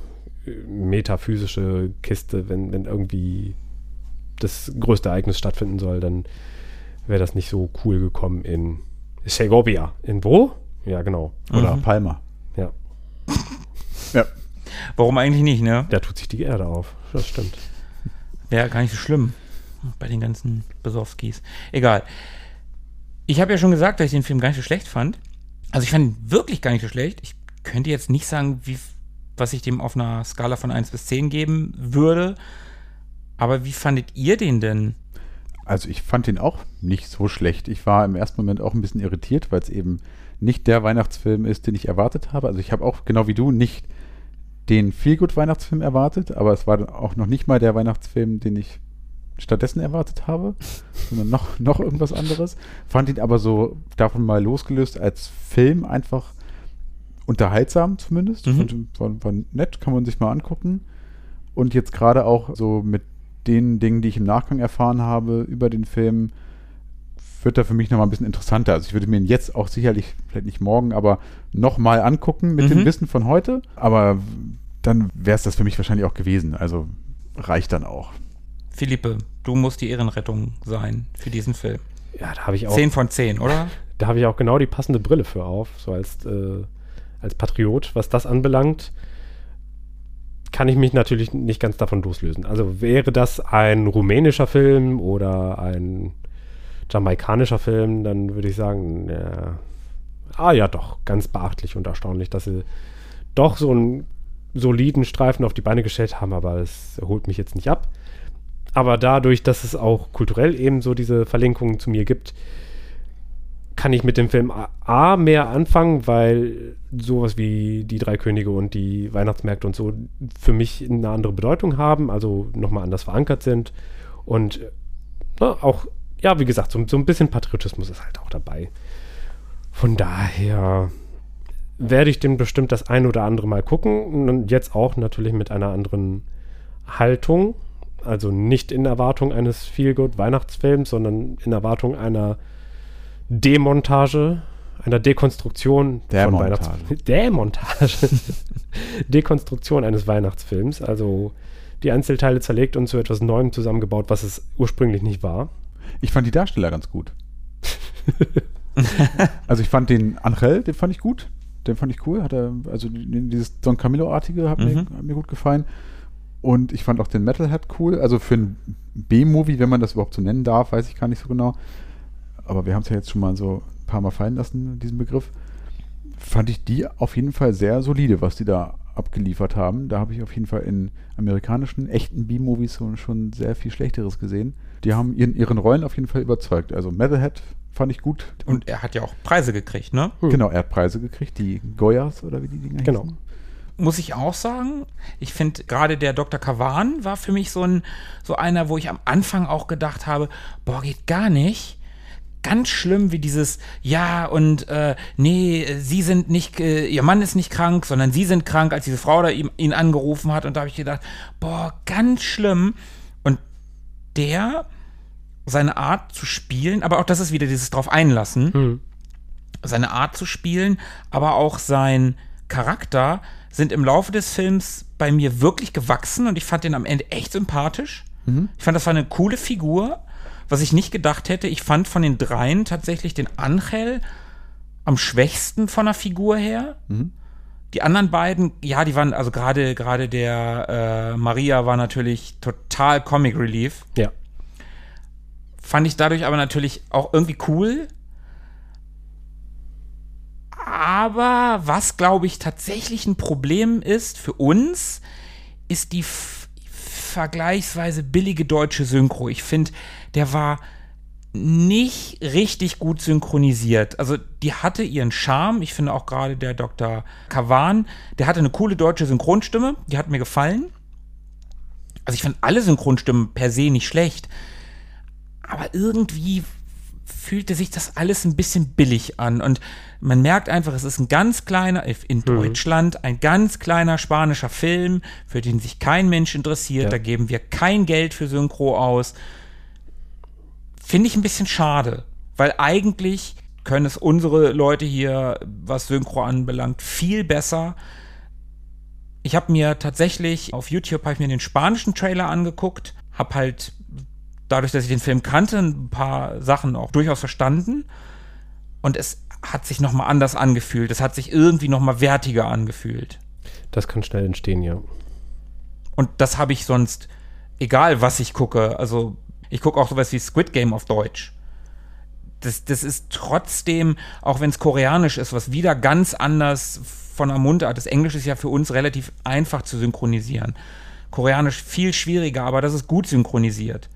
metaphysische Kiste, wenn, wenn irgendwie das größte Ereignis stattfinden soll, dann wäre das nicht so cool gekommen in Segovia. In wo? Ja, genau. Oder mhm. Palma. Ja. ja. Warum eigentlich nicht, ne? Da tut sich die Erde auf. Das stimmt. Wäre gar nicht so schlimm. Bei den ganzen Besowskis. Egal. Ich habe ja schon gesagt, dass ich den Film gar nicht so schlecht fand. Also ich fand ihn wirklich gar nicht so schlecht. Ich könnte jetzt nicht sagen, wie, was ich dem auf einer Skala von 1 bis 10 geben würde. Aber wie fandet ihr den denn? Also ich fand den auch nicht so schlecht. Ich war im ersten Moment auch ein bisschen irritiert, weil es eben nicht der Weihnachtsfilm ist, den ich erwartet habe. Also ich habe auch, genau wie du, nicht den Feelgood-Weihnachtsfilm erwartet, aber es war auch noch nicht mal der Weihnachtsfilm, den ich stattdessen erwartet habe, sondern noch, noch irgendwas anderes. Fand ihn aber so davon mal losgelöst als Film einfach unterhaltsam zumindest. Mhm. War, war nett, kann man sich mal angucken. Und jetzt gerade auch so mit den Dingen, die ich im Nachgang erfahren habe über den Film, wird er für mich nochmal ein bisschen interessanter. Also ich würde mir ihn jetzt auch sicherlich, vielleicht nicht morgen, aber nochmal angucken mit mhm. dem Wissen von heute. Aber dann wäre es das für mich wahrscheinlich auch gewesen. Also reicht dann auch. Philippe, du musst die Ehrenrettung sein für diesen Film. Ja, da habe ich auch. Zehn von zehn, oder? Da habe ich auch genau die passende Brille für auf, so als, äh, als Patriot, was das anbelangt kann ich mich natürlich nicht ganz davon loslösen. Also wäre das ein rumänischer Film oder ein jamaikanischer Film, dann würde ich sagen, ja, ah ja doch, ganz beachtlich und erstaunlich, dass sie doch so einen soliden Streifen auf die Beine gestellt haben, aber es holt mich jetzt nicht ab. Aber dadurch, dass es auch kulturell eben so diese Verlinkungen zu mir gibt, kann ich mit dem Film A mehr anfangen, weil sowas wie die drei Könige und die Weihnachtsmärkte und so für mich eine andere Bedeutung haben, also nochmal anders verankert sind. Und na, auch, ja, wie gesagt, so, so ein bisschen Patriotismus ist halt auch dabei. Von daher werde ich den bestimmt das ein oder andere Mal gucken. Und jetzt auch natürlich mit einer anderen Haltung. Also nicht in Erwartung eines Feelgood-Weihnachtsfilms, sondern in Erwartung einer Demontage, einer Dekonstruktion Der von Montage. Weihnachts Demontage. Dekonstruktion eines Weihnachtsfilms, also die Einzelteile zerlegt und zu etwas Neuem zusammengebaut, was es ursprünglich nicht war. Ich fand die Darsteller ganz gut. also ich fand den Angel, den fand ich gut. Den fand ich cool. Hat er, also die- dieses Don Camillo-artige hat, mir, Mhm. hat mir gut gefallen. Und ich fand auch den Metalhead cool. Also für ein B-Movie, wenn man das überhaupt so nennen darf, weiß ich gar nicht so genau. Aber wir haben es ja jetzt schon mal so ein paar Mal fallen lassen, diesen Begriff. Fand ich die auf jeden Fall sehr solide, was die da abgeliefert haben. Da habe ich auf jeden Fall in amerikanischen, echten B-Movies schon sehr viel Schlechteres gesehen. Die haben in ihren Rollen auf jeden Fall überzeugt. Also Metalhead fand ich gut. Und er hat ja auch Preise gekriegt, ne? Genau, er hat Preise gekriegt, die Goyas oder wie die Dinger Genau. hießen. Muss ich auch sagen. Ich finde, gerade der Dr. Kavan war für mich so ein, so einer, wo ich am Anfang auch gedacht habe, boah, geht gar nicht. Ganz schlimm wie dieses, ja, und äh, nee, sie sind nicht, äh, ihr Mann ist nicht krank, sondern sie sind krank, als diese Frau da ihm, ihn angerufen hat. Und da habe ich gedacht, boah, ganz schlimm. Und der, seine Art zu spielen, aber auch das ist wieder dieses drauf einlassen, seine Art zu spielen, aber auch sein Charakter sind im Laufe des Films bei mir wirklich gewachsen und ich fand den am Ende echt sympathisch. Ich fand, das war eine coole Figur, was ich nicht gedacht hätte. Ich fand von den dreien tatsächlich den Angel am schwächsten von der Figur her. Die anderen beiden, ja, die waren, also gerade gerade der äh, Maria war natürlich total Comic Relief. Ja. Fand ich dadurch aber natürlich auch irgendwie cool. Aber was, glaube ich, tatsächlich ein Problem ist für uns, ist die vergleichsweise billige deutsche Synchro. Ich finde, der war nicht richtig gut synchronisiert. Also die hatte ihren Charme. Ich finde auch gerade der Dr. Kavan, der hatte eine coole deutsche Synchronstimme. Die hat mir gefallen. Also ich fand alle Synchronstimmen per se nicht schlecht. Aber irgendwie fühlte sich das alles ein bisschen billig an. Und man merkt einfach, es ist ein ganz kleiner, in Deutschland, ein ganz kleiner spanischer Film, für den sich kein Mensch interessiert. Ja. Da geben wir kein Geld für Synchro aus. Finde ich ein bisschen schade, weil eigentlich können es unsere Leute hier, was Synchro anbelangt, viel besser. Ich habe mir tatsächlich auf YouTube ich mir den spanischen Trailer angeguckt, habe halt dadurch, dass ich den Film kannte, ein paar Sachen auch durchaus verstanden und es hat sich noch mal anders angefühlt. Es hat sich irgendwie noch mal wertiger angefühlt. Das kann schnell entstehen, ja. Und das habe ich sonst, egal was ich gucke, also ich gucke auch sowas wie Squid Game auf Deutsch. Das, das ist trotzdem, auch wenn es koreanisch ist, was wieder ganz anders von der Mundart ist. Englisch ist ja für uns relativ einfach zu synchronisieren. Koreanisch viel schwieriger, aber das ist gut synchronisiert.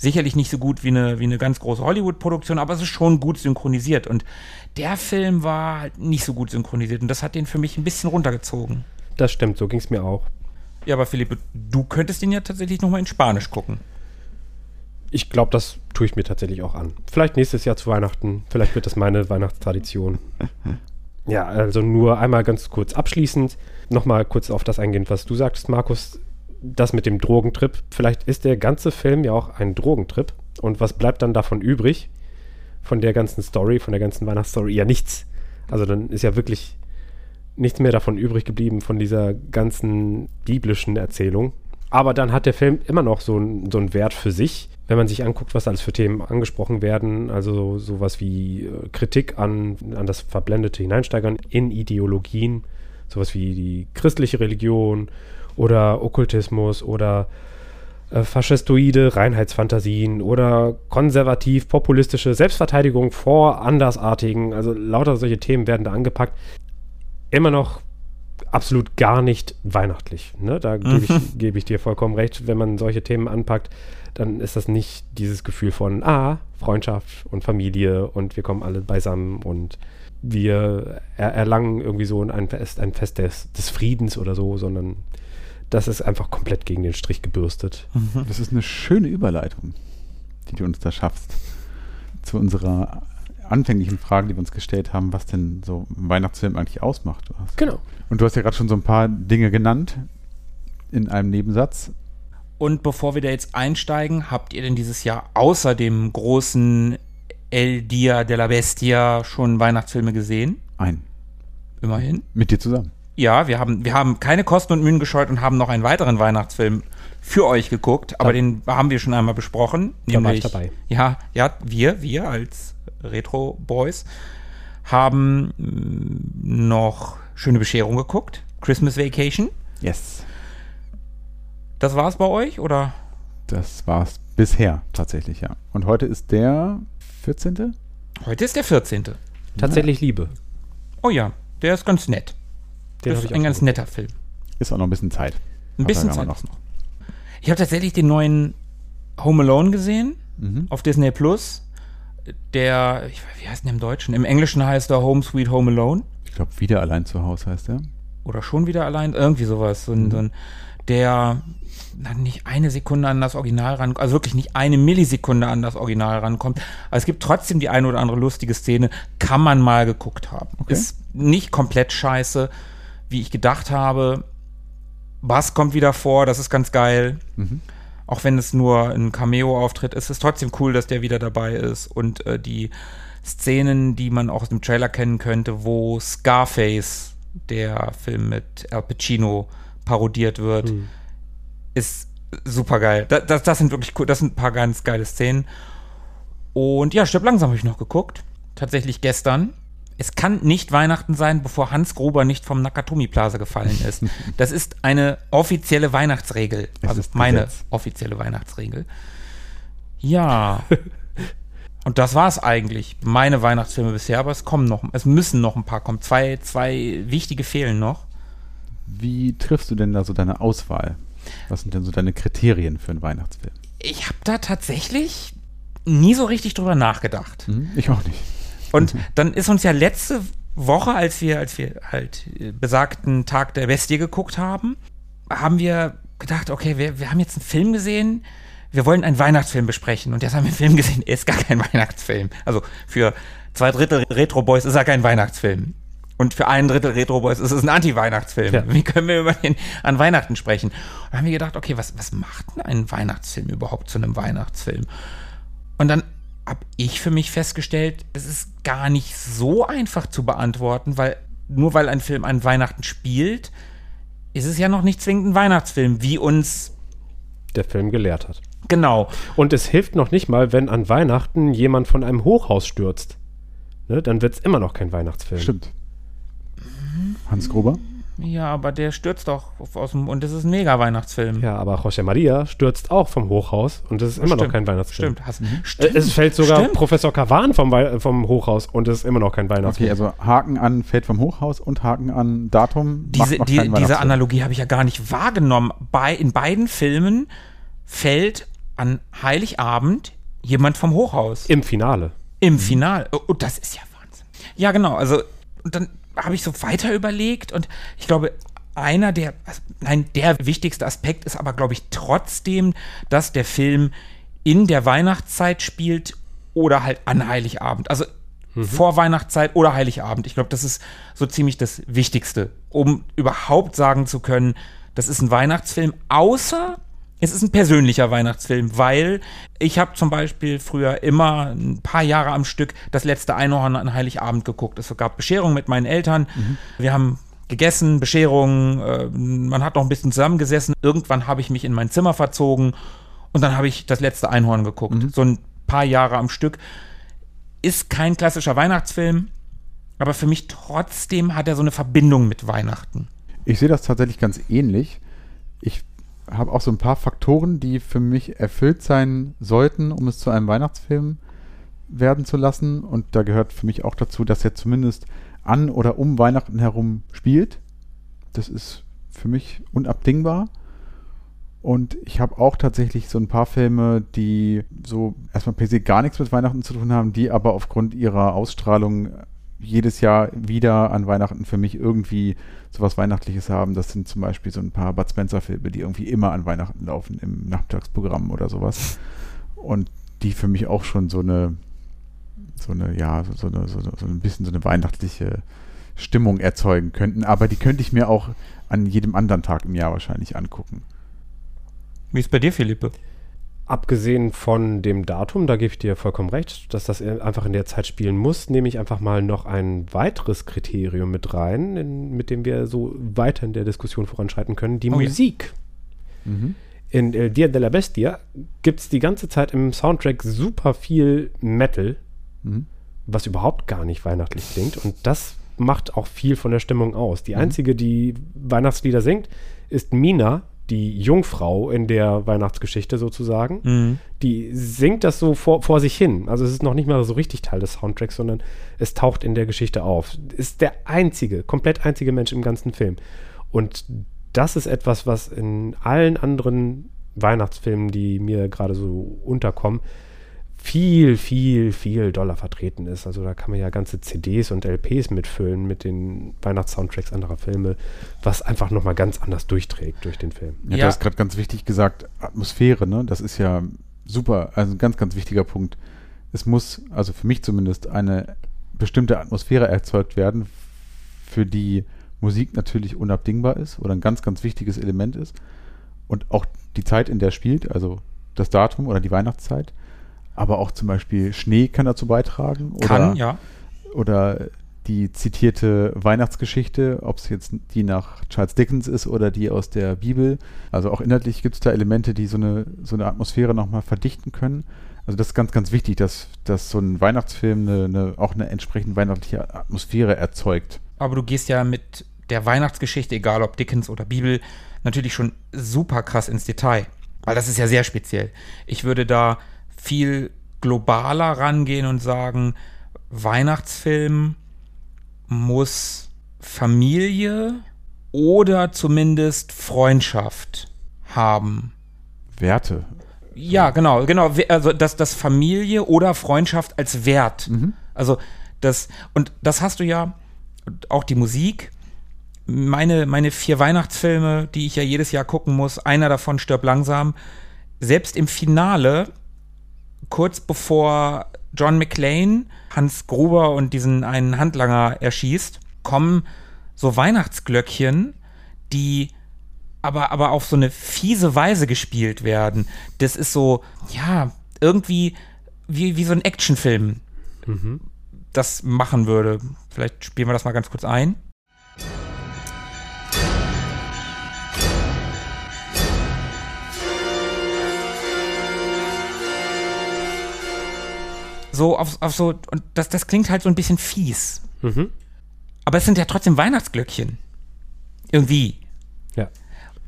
Sicherlich nicht so gut wie eine, wie eine ganz große Hollywood-Produktion, aber es ist schon gut synchronisiert. Und der Film war halt nicht so gut synchronisiert und das hat den für mich ein bisschen runtergezogen. Das stimmt, so ging es mir auch. Ja, aber Philipp, du könntest den ja tatsächlich nochmal in Spanisch gucken. Ich glaube, das tue ich mir tatsächlich auch an. Vielleicht nächstes Jahr zu Weihnachten. Vielleicht wird das meine Weihnachtstradition. Ja, also nur einmal ganz kurz abschließend. Nochmal kurz auf das eingehen, was du sagst, Markus. Das mit dem Drogentrip. Vielleicht ist der ganze Film ja auch ein Drogentrip. Und was bleibt dann davon übrig? Von der ganzen Story, von der ganzen Weihnachtsstory? Ja, nichts. Also dann ist ja wirklich nichts mehr davon übrig geblieben, von dieser ganzen biblischen Erzählung. Aber dann hat der Film immer noch so, so einen Wert für sich, wenn man sich anguckt, was alles für Themen angesprochen werden. Also sowas wie äh, Kritik an, an das verblendete Hineinsteigern in Ideologien, sowas wie die christliche Religion oder Okkultismus oder äh, faschistoide Reinheitsfantasien oder konservativ-populistische Selbstverteidigung vor Andersartigen. Also lauter solche Themen werden da angepackt. Immer noch absolut gar nicht weihnachtlich. Ne? Da gebe ich, geb ich dir vollkommen recht. Wenn man solche Themen anpackt, dann ist das nicht dieses Gefühl von, ah, Freundschaft und Familie und wir kommen alle beisammen und wir er erlangen irgendwie so ein Fest, ein Fest des, des Friedens oder so, sondern das ist einfach komplett gegen den Strich gebürstet. Das ist eine schöne Überleitung, die du uns da schaffst. Zu unserer anfänglichen Frage, die wir uns gestellt haben, was denn so ein Weihnachtsfilm eigentlich ausmacht. Genau. Und du hast ja gerade schon so ein paar Dinge genannt in einem Nebensatz. Und bevor wir da jetzt einsteigen, habt ihr denn dieses Jahr außer dem großen El Dia de la Bestia schon Weihnachtsfilme gesehen. Ein. Immerhin. Mit dir zusammen. Ja, wir haben, wir haben keine Kosten und Mühen gescheut und haben noch einen weiteren Weihnachtsfilm für euch geguckt, aber Da- den haben wir schon einmal besprochen. Da war ich dabei. Ja, ja, wir, wir als Retro Boys haben mm, noch Schöne Bescherung geguckt. Christmas Vacation. Yes. Das war's bei euch oder? Das war's bisher tatsächlich, ja. Und heute ist der 14. Heute ist der 14. Tatsächlich Liebe. Oh ja, der ist ganz nett. Den das ist ich ein ganz netter Film. Ist auch noch ein bisschen Zeit. Ein bisschen Zeit ist noch. Ich habe tatsächlich den neuen Home Alone gesehen Mhm. auf Disney Plus. Der, ich, wie heißt der im Deutschen? Im Englischen heißt er Home Sweet Home Alone. Ich glaube, wieder allein zu Hause heißt er. Oder schon wieder allein, irgendwie sowas. So ein, so ein, der nicht eine Sekunde an das Original rankommt, also wirklich nicht eine Millisekunde an das Original rankommt. Aber es gibt trotzdem die eine oder andere lustige Szene, kann man mal geguckt haben. Okay. Ist nicht komplett scheiße, wie ich gedacht habe. Bass kommt wieder vor, das ist ganz geil. Mhm. Auch wenn es nur ein Cameo-Auftritt ist, ist es trotzdem cool, dass der wieder dabei ist. Und äh, die Szenen, die man auch aus dem Trailer kennen könnte, wo Scarface, der Film mit Al Pacino, parodiert wird, Hm. ist super geil. Das, das, das sind wirklich cool, das sind ein paar ganz geile Szenen. Und ja, Stirb langsam habe ich noch geguckt. Tatsächlich gestern. Es kann nicht Weihnachten sein, bevor Hans Gruber nicht vom Nakatomi Plaza gefallen ist. Das ist eine offizielle Weihnachtsregel. Es also ist meine Gesetz. offizielle Weihnachtsregel. Ja. Und das war es eigentlich. Meine Weihnachtsfilme bisher, aber es kommen noch, es müssen noch ein paar kommen. Zwei, zwei wichtige fehlen noch. Wie triffst du denn da so deine Auswahl? Was sind denn so deine Kriterien für einen Weihnachtsfilm? Ich habe da tatsächlich nie so richtig drüber nachgedacht. Mhm. Ich auch nicht. Und dann ist uns ja letzte Woche, als wir, als wir halt äh, besagten Tag der Bestie geguckt haben, haben wir gedacht, okay, wir, wir haben jetzt einen Film gesehen, wir wollen einen Weihnachtsfilm besprechen. Und jetzt haben wir einen Film gesehen, ist gar kein Weihnachtsfilm. Also für zwei Drittel Retro Boys ist er kein Weihnachtsfilm. Und für ein Drittel Retro Boys ist es ein Anti-Weihnachtsfilm. Ja. Wie können wir über den an Weihnachten sprechen? Und dann haben wir gedacht, okay, was, was macht denn ein Weihnachtsfilm überhaupt zu einem Weihnachtsfilm? Und dann habe ich für mich festgestellt, es ist gar nicht so einfach zu beantworten, weil nur weil ein Film an Weihnachten spielt, ist es ja noch nicht zwingend ein Weihnachtsfilm, wie uns Der Film gelehrt hat. genau. Und es hilft noch nicht mal, wenn an Weihnachten jemand von einem Hochhaus stürzt. Ne, dann wird es immer noch kein Weihnachtsfilm. Stimmt. Hans Gruber? Ja, aber der stürzt doch aus dem und das ist ein mega Weihnachtsfilm. Ja, aber José Maria stürzt auch vom Hochhaus und es ist immer noch Stimmt. kein Weihnachtsfilm. Stimmt, hast, Äh, stimmt. Es fällt sogar Stimmt. Professor Kavan vom, Wei- vom Hochhaus und es ist immer noch kein Weihnachtsfilm. Okay, also Haken an Feld vom Hochhaus und Haken an Datum. macht diese, noch die, diese. Analogie habe ich ja gar nicht wahrgenommen. Bei, in beiden Filmen fällt an Heiligabend jemand vom Hochhaus. Im Finale. Im Finale. Oh, oh, das ist ja Wahnsinn. Ja, genau. Also, und dann habe ich so weiter überlegt und ich glaube, einer der, also, nein, der wichtigste Aspekt ist aber, glaube ich, trotzdem, dass der Film in der Weihnachtszeit spielt oder halt an Heiligabend. Also vor Weihnachtszeit oder Heiligabend. Ich glaube, das ist so ziemlich das Wichtigste, um überhaupt sagen zu können, das ist ein Weihnachtsfilm, außer es ist ein persönlicher Weihnachtsfilm, weil ich habe zum Beispiel früher immer ein paar Jahre am Stück das letzte Einhorn an Heiligabend geguckt. Es gab Bescherung mit meinen Eltern. Wir haben gegessen, Bescherung, äh, man hat noch ein bisschen zusammengesessen. Irgendwann habe ich mich in mein Zimmer verzogen und dann habe ich das letzte Einhorn geguckt. So ein paar Jahre am Stück. Ist kein klassischer Weihnachtsfilm, aber für mich trotzdem hat er so eine Verbindung mit Weihnachten. Ich sehe das tatsächlich ganz ähnlich. Ich habe auch so ein paar Faktoren, die für mich erfüllt sein sollten, um es zu einem Weihnachtsfilm werden zu lassen. Und da gehört für mich auch dazu, dass er zumindest an oder um Weihnachten herum spielt. Das ist für mich unabdingbar. Und ich habe auch tatsächlich so ein paar Filme, die so erstmal per se gar nichts mit Weihnachten zu tun haben, die aber aufgrund ihrer Ausstrahlung jedes Jahr wieder an Weihnachten für mich irgendwie sowas Weihnachtliches haben. Das sind zum Beispiel so ein paar Bud Spencer-Filme, die irgendwie immer an Weihnachten laufen im Nachmittagsprogramm oder sowas. Und die für mich auch schon so eine, so eine, ja, so, so, eine, so, so ein bisschen so eine weihnachtliche Stimmung erzeugen könnten. Aber die könnte ich mir auch an jedem anderen Tag im Jahr wahrscheinlich angucken. Wie ist bei dir, Philippe? Abgesehen von dem Datum, da gebe ich dir vollkommen recht, dass das einfach in der Zeit spielen muss, nehme ich einfach mal noch ein weiteres Kriterium mit rein, in, mit dem wir so weiter in der Diskussion voranschreiten können, die Oh ja. Musik. Mhm. In El Dia de la Bestia gibt es die ganze Zeit im Soundtrack super viel Metal, Mhm. was überhaupt gar nicht weihnachtlich klingt. Und das macht auch viel von der Stimmung aus. Die einzige, die Weihnachtslieder singt, ist Mina, die Jungfrau in der Weihnachtsgeschichte sozusagen. Mhm. Die singt das so vor, vor sich hin. Also es ist noch nicht mal so richtig Teil des Soundtracks, sondern es taucht in der Geschichte auf. Ist der einzige, komplett einzige Mensch im ganzen Film. Und das ist etwas, was in allen anderen Weihnachtsfilmen, die mir gerade so unterkommen, viel, viel, viel doller vertreten ist. Also da kann man ja ganze CDs und LPs mitfüllen mit den Weihnachtssoundtracks anderer Filme, was einfach nochmal ganz anders durchträgt durch den Film. Ja, Ja. du hast gerade ganz wichtig gesagt, Atmosphäre, ne? Das ist ja super, also ein ganz, ganz wichtiger Punkt. Es muss, also für mich zumindest, eine bestimmte Atmosphäre erzeugt werden, für die Musik natürlich unabdingbar ist oder ein ganz, ganz wichtiges Element ist. Und auch die Zeit, in der spielt, also das Datum oder die Weihnachtszeit. Aber auch zum Beispiel Schnee kann dazu beitragen. Kann, oder, ja. oder die zitierte Weihnachtsgeschichte, ob es jetzt die nach Charles Dickens ist oder die aus der Bibel. Also auch inhaltlich gibt es da Elemente, die so eine, so eine Atmosphäre nochmal verdichten können. Also das ist ganz, ganz wichtig, dass, dass so ein Weihnachtsfilm eine, eine, auch eine entsprechend weihnachtliche Atmosphäre erzeugt. Aber du gehst ja mit der Weihnachtsgeschichte, egal ob Dickens oder Bibel, natürlich schon super krass ins Detail. Weil das ist ja sehr speziell. Ich würde da viel globaler rangehen und sagen, Weihnachtsfilm muss Familie oder zumindest Freundschaft haben. Werte. Ja, genau, genau. Also dass das Familie oder Freundschaft als Wert. Also das und das hast du ja auch die Musik. Meine meine vier Weihnachtsfilme, die ich ja jedes Jahr gucken muss, einer davon stirbt langsam. Selbst im Finale, kurz bevor John McClane Hans Gruber und diesen einen Handlanger erschießt, kommen so Weihnachtsglöckchen, die aber, aber auf so eine fiese Weise gespielt werden. Das ist so, ja, irgendwie wie, wie so ein Actionfilm das machen würde. Vielleicht spielen wir das mal ganz kurz ein. So auf, auf so, und das, das klingt halt so ein bisschen fies. Mhm. Aber es sind ja trotzdem Weihnachtsglöckchen. Irgendwie. Ja.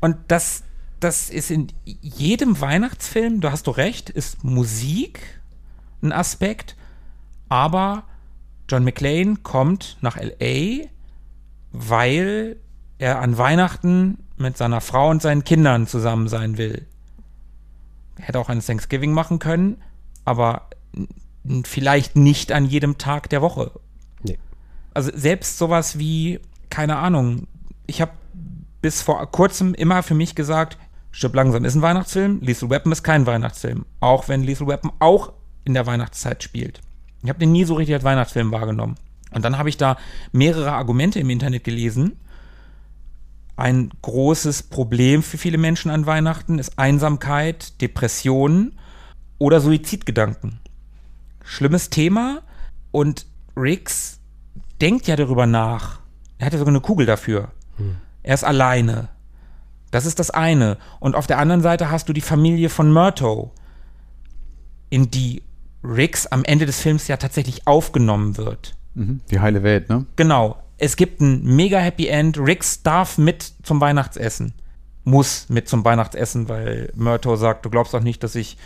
Und das, das ist in jedem Weihnachtsfilm, da hast du recht, ist Musik ein Aspekt, aber John McClane kommt nach LA, weil er an Weihnachten mit seiner Frau und seinen Kindern zusammen sein will. Er hätte auch ein Thanksgiving machen können, aber vielleicht nicht an jedem Tag der Woche Nee. also selbst sowas wie, keine Ahnung, ich habe bis vor kurzem immer für mich gesagt, Stirb langsam ist ein Weihnachtsfilm, Lethal Weapon ist kein Weihnachtsfilm. Auch wenn Lethal Weapon auch in der Weihnachtszeit spielt. Ich habe den nie so richtig als Weihnachtsfilm wahrgenommen. Und dann habe ich da mehrere Argumente im Internet gelesen. Ein großes Problem für viele Menschen an Weihnachten ist Einsamkeit, Depressionen oder Suizidgedanken. Schlimmes Thema und Riggs denkt ja darüber nach. Er hat ja sogar eine Kugel dafür. Er ist alleine. Das ist das eine. Und auf der anderen Seite hast du die Familie von Murto, in die Riggs am Ende des Films ja tatsächlich aufgenommen wird. Mhm. Die heile Welt, ne? Genau. Es gibt ein mega Happy End. Riggs darf mit zum Weihnachtsessen. Muss mit zum Weihnachtsessen, weil Murto sagt, du glaubst doch nicht, dass ich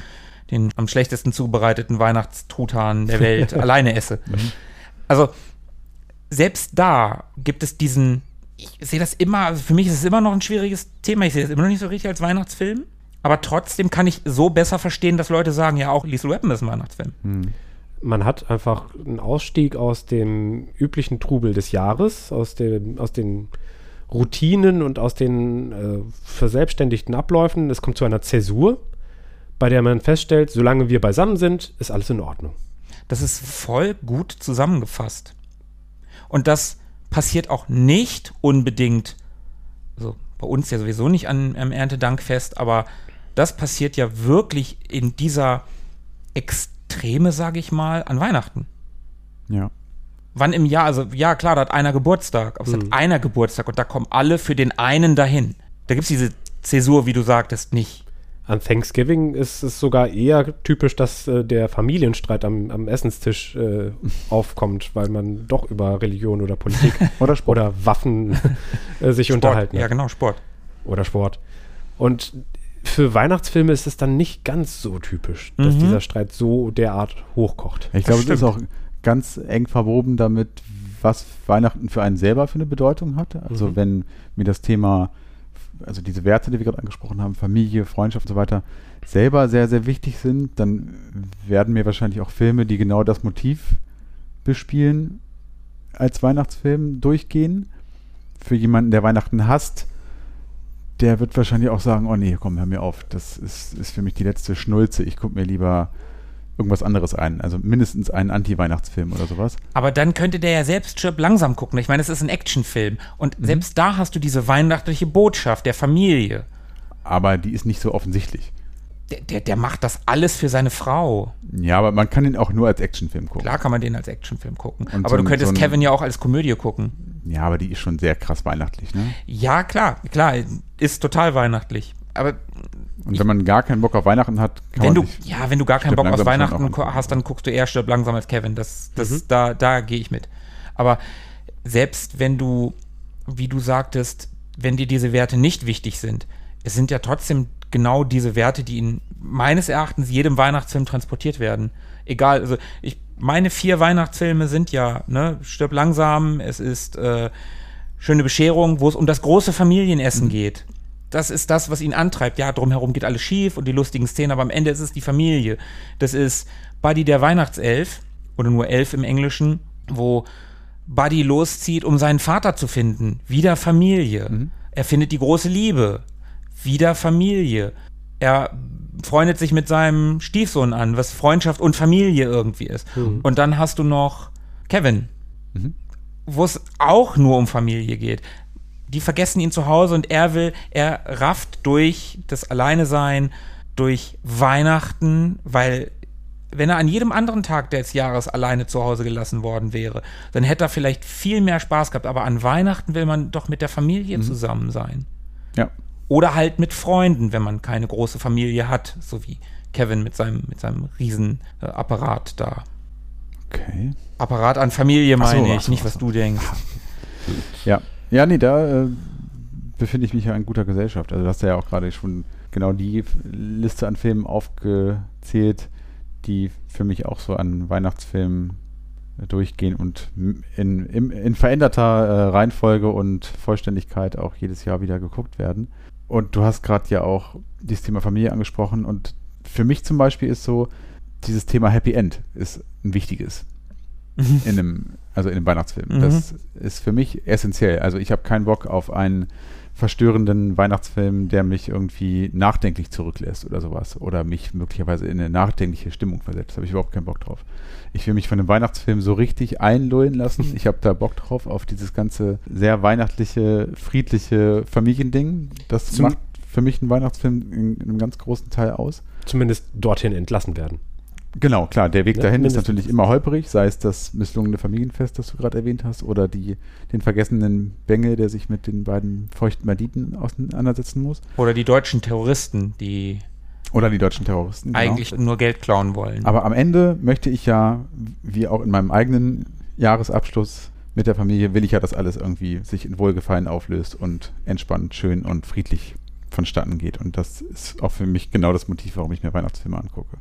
den am schlechtesten zubereiteten Weihnachtstruthahn der Welt alleine esse. Also, selbst da gibt es diesen, ich sehe das immer, also für mich ist es immer noch ein schwieriges Thema. Ich sehe das immer noch nicht so richtig als Weihnachtsfilm. Aber trotzdem kann ich so besser verstehen, dass Leute sagen, ja, auch Lethal Weapon ist ein Weihnachtsfilm. Man hat einfach einen Ausstieg aus dem üblichen Trubel des Jahres, aus, dem, aus den Routinen und aus den äh, verselbstständigten Abläufen. Es kommt zu einer Zäsur, bei der man feststellt, solange wir beisammen sind, ist alles in Ordnung. Das ist voll gut zusammengefasst. Und das passiert auch nicht unbedingt, also bei uns ja sowieso nicht an, am Erntedankfest, aber das passiert ja wirklich in dieser Extreme, sage ich mal, an Weihnachten. Ja. Wann im Jahr, also ja klar, da hat einer Geburtstag, aber es hat einer Geburtstag und da kommen alle für den einen dahin. Da gibt es diese Zäsur, wie du sagtest, nicht. An Thanksgiving ist es sogar eher typisch, dass äh, der Familienstreit am, am Essenstisch äh, aufkommt, weil man doch über Religion oder Politik Oder Sport. oder Waffen äh, sich Sport, unterhalten. Ja, hat. genau, Sport. Oder Sport. Und für Weihnachtsfilme ist es dann nicht ganz so typisch, dass Mhm. dieser Streit so derart hochkocht. Ich glaube, es stimmt. ist auch ganz eng verwoben damit, was Weihnachten für einen selber für eine Bedeutung hat. Also Mhm. wenn mir das Thema, also diese Werte, die wir gerade angesprochen haben, Familie, Freundschaft und so weiter, selber sehr, sehr wichtig sind, dann werden mir wahrscheinlich auch Filme, die genau das Motiv bespielen, als Weihnachtsfilm durchgehen. Für jemanden, der Weihnachten hasst, der wird wahrscheinlich auch sagen, oh nee, komm, hör mir auf, das ist, ist für mich die letzte Schnulze. Ich gucke mir lieber irgendwas anderes ein. Also mindestens einen Anti-Weihnachtsfilm oder sowas. Aber dann könnte der ja selbst Chirp langsam gucken. Ich meine, es ist ein Actionfilm. Und Mhm. selbst da hast du diese weihnachtliche Botschaft der Familie. Aber die ist nicht so offensichtlich. Der, der, der macht das alles für seine Frau. Ja, aber man kann ihn auch nur als Actionfilm gucken. Klar kann man den als Actionfilm gucken. Und aber so du könntest so Kevin ja auch als Komödie gucken. Ja, aber die ist schon sehr krass weihnachtlich, ne? Ja, klar, klar, ist total weihnachtlich. Aber Und wenn man gar keinen Bock auf Weihnachten hat, kann wenn man du, sich ja, wenn du gar keinen Bock auf Weihnachten hast, dann guckst du eher Stirb langsam als Kevin. Das, das, da, da gehe ich mit. Aber selbst wenn du, wie du sagtest, wenn dir diese Werte nicht wichtig sind, es sind ja trotzdem genau diese Werte, die in meines Erachtens jedem Weihnachtsfilm transportiert werden. Egal, also ich, meine vier Weihnachtsfilme sind ja, ne, Stirb langsam, es ist äh, Schöne Bescherung, wo es um das große Familienessen geht. Das ist das, was ihn antreibt. Ja, drumherum geht alles schief und die lustigen Szenen, aber am Ende ist es die Familie. Das ist Buddy der Weihnachtself oder nur Elf im Englischen, wo Buddy loszieht, um seinen Vater zu finden. Wieder Familie. Er findet die große Liebe. Wieder Familie. Er freundet sich mit seinem Stiefsohn an, was Freundschaft und Familie irgendwie ist. Und dann hast du noch Kevin, wo es auch nur um Familie geht. Die vergessen ihn zu Hause und er will, er rafft durch das Alleinesein, durch Weihnachten, weil wenn er an jedem anderen Tag des Jahres alleine zu Hause gelassen worden wäre, dann hätte er vielleicht viel mehr Spaß gehabt. Aber an Weihnachten will man doch mit der Familie zusammen sein. Ja. Oder halt mit Freunden, wenn man keine große Familie hat, so wie Kevin mit seinem, mit seinem riesen äh, da. Okay. Apparat an Familie so, meine ach ich, so, nicht was so. du denkst. Ja. Ja, nee, da äh, befinde ich mich ja in guter Gesellschaft. Also du hast ja auch gerade schon genau die Liste an Filmen aufgezählt, die für mich auch so an Weihnachtsfilmen durchgehen und in, im, in veränderter äh, Reihenfolge und Vollständigkeit auch jedes Jahr wieder geguckt werden. Und du hast gerade ja auch dieses Thema Familie angesprochen und für mich zum Beispiel ist so, dieses Thema Happy End ist ein wichtiges in einem, also in einem Weihnachtsfilm. Mhm. Das ist für mich essentiell. Also ich habe keinen Bock auf einen verstörenden Weihnachtsfilm, der mich irgendwie nachdenklich zurücklässt oder sowas. Oder mich möglicherweise in eine nachdenkliche Stimmung versetzt. Da habe ich überhaupt keinen Bock drauf. Ich will mich von einem Weihnachtsfilm so richtig einlullen lassen. Ich habe da Bock drauf, auf dieses ganze sehr weihnachtliche, friedliche Familiending. Das Zum- macht für mich einen Weihnachtsfilm in, in einem ganz großen Teil aus. Zumindest dorthin entlassen werden. Genau, klar, der Weg Ja, dahin ist natürlich immer holperig, sei es das misslungene Familienfest, das du gerade erwähnt hast, oder die, den vergessenen Bengel, der sich mit den beiden feuchten Banditen auseinandersetzen muss. Oder die deutschen Terroristen, die Oder die deutschen Terroristen. genau. eigentlich nur Geld klauen wollen. Aber am Ende möchte ich ja, wie auch in meinem eigenen Jahresabschluss mit der Familie, will ich ja, dass alles irgendwie sich in Wohlgefallen auflöst und entspannt, schön und friedlich vonstatten geht. Und das ist auch für mich genau das Motiv, warum ich mir Weihnachtsfilme angucke.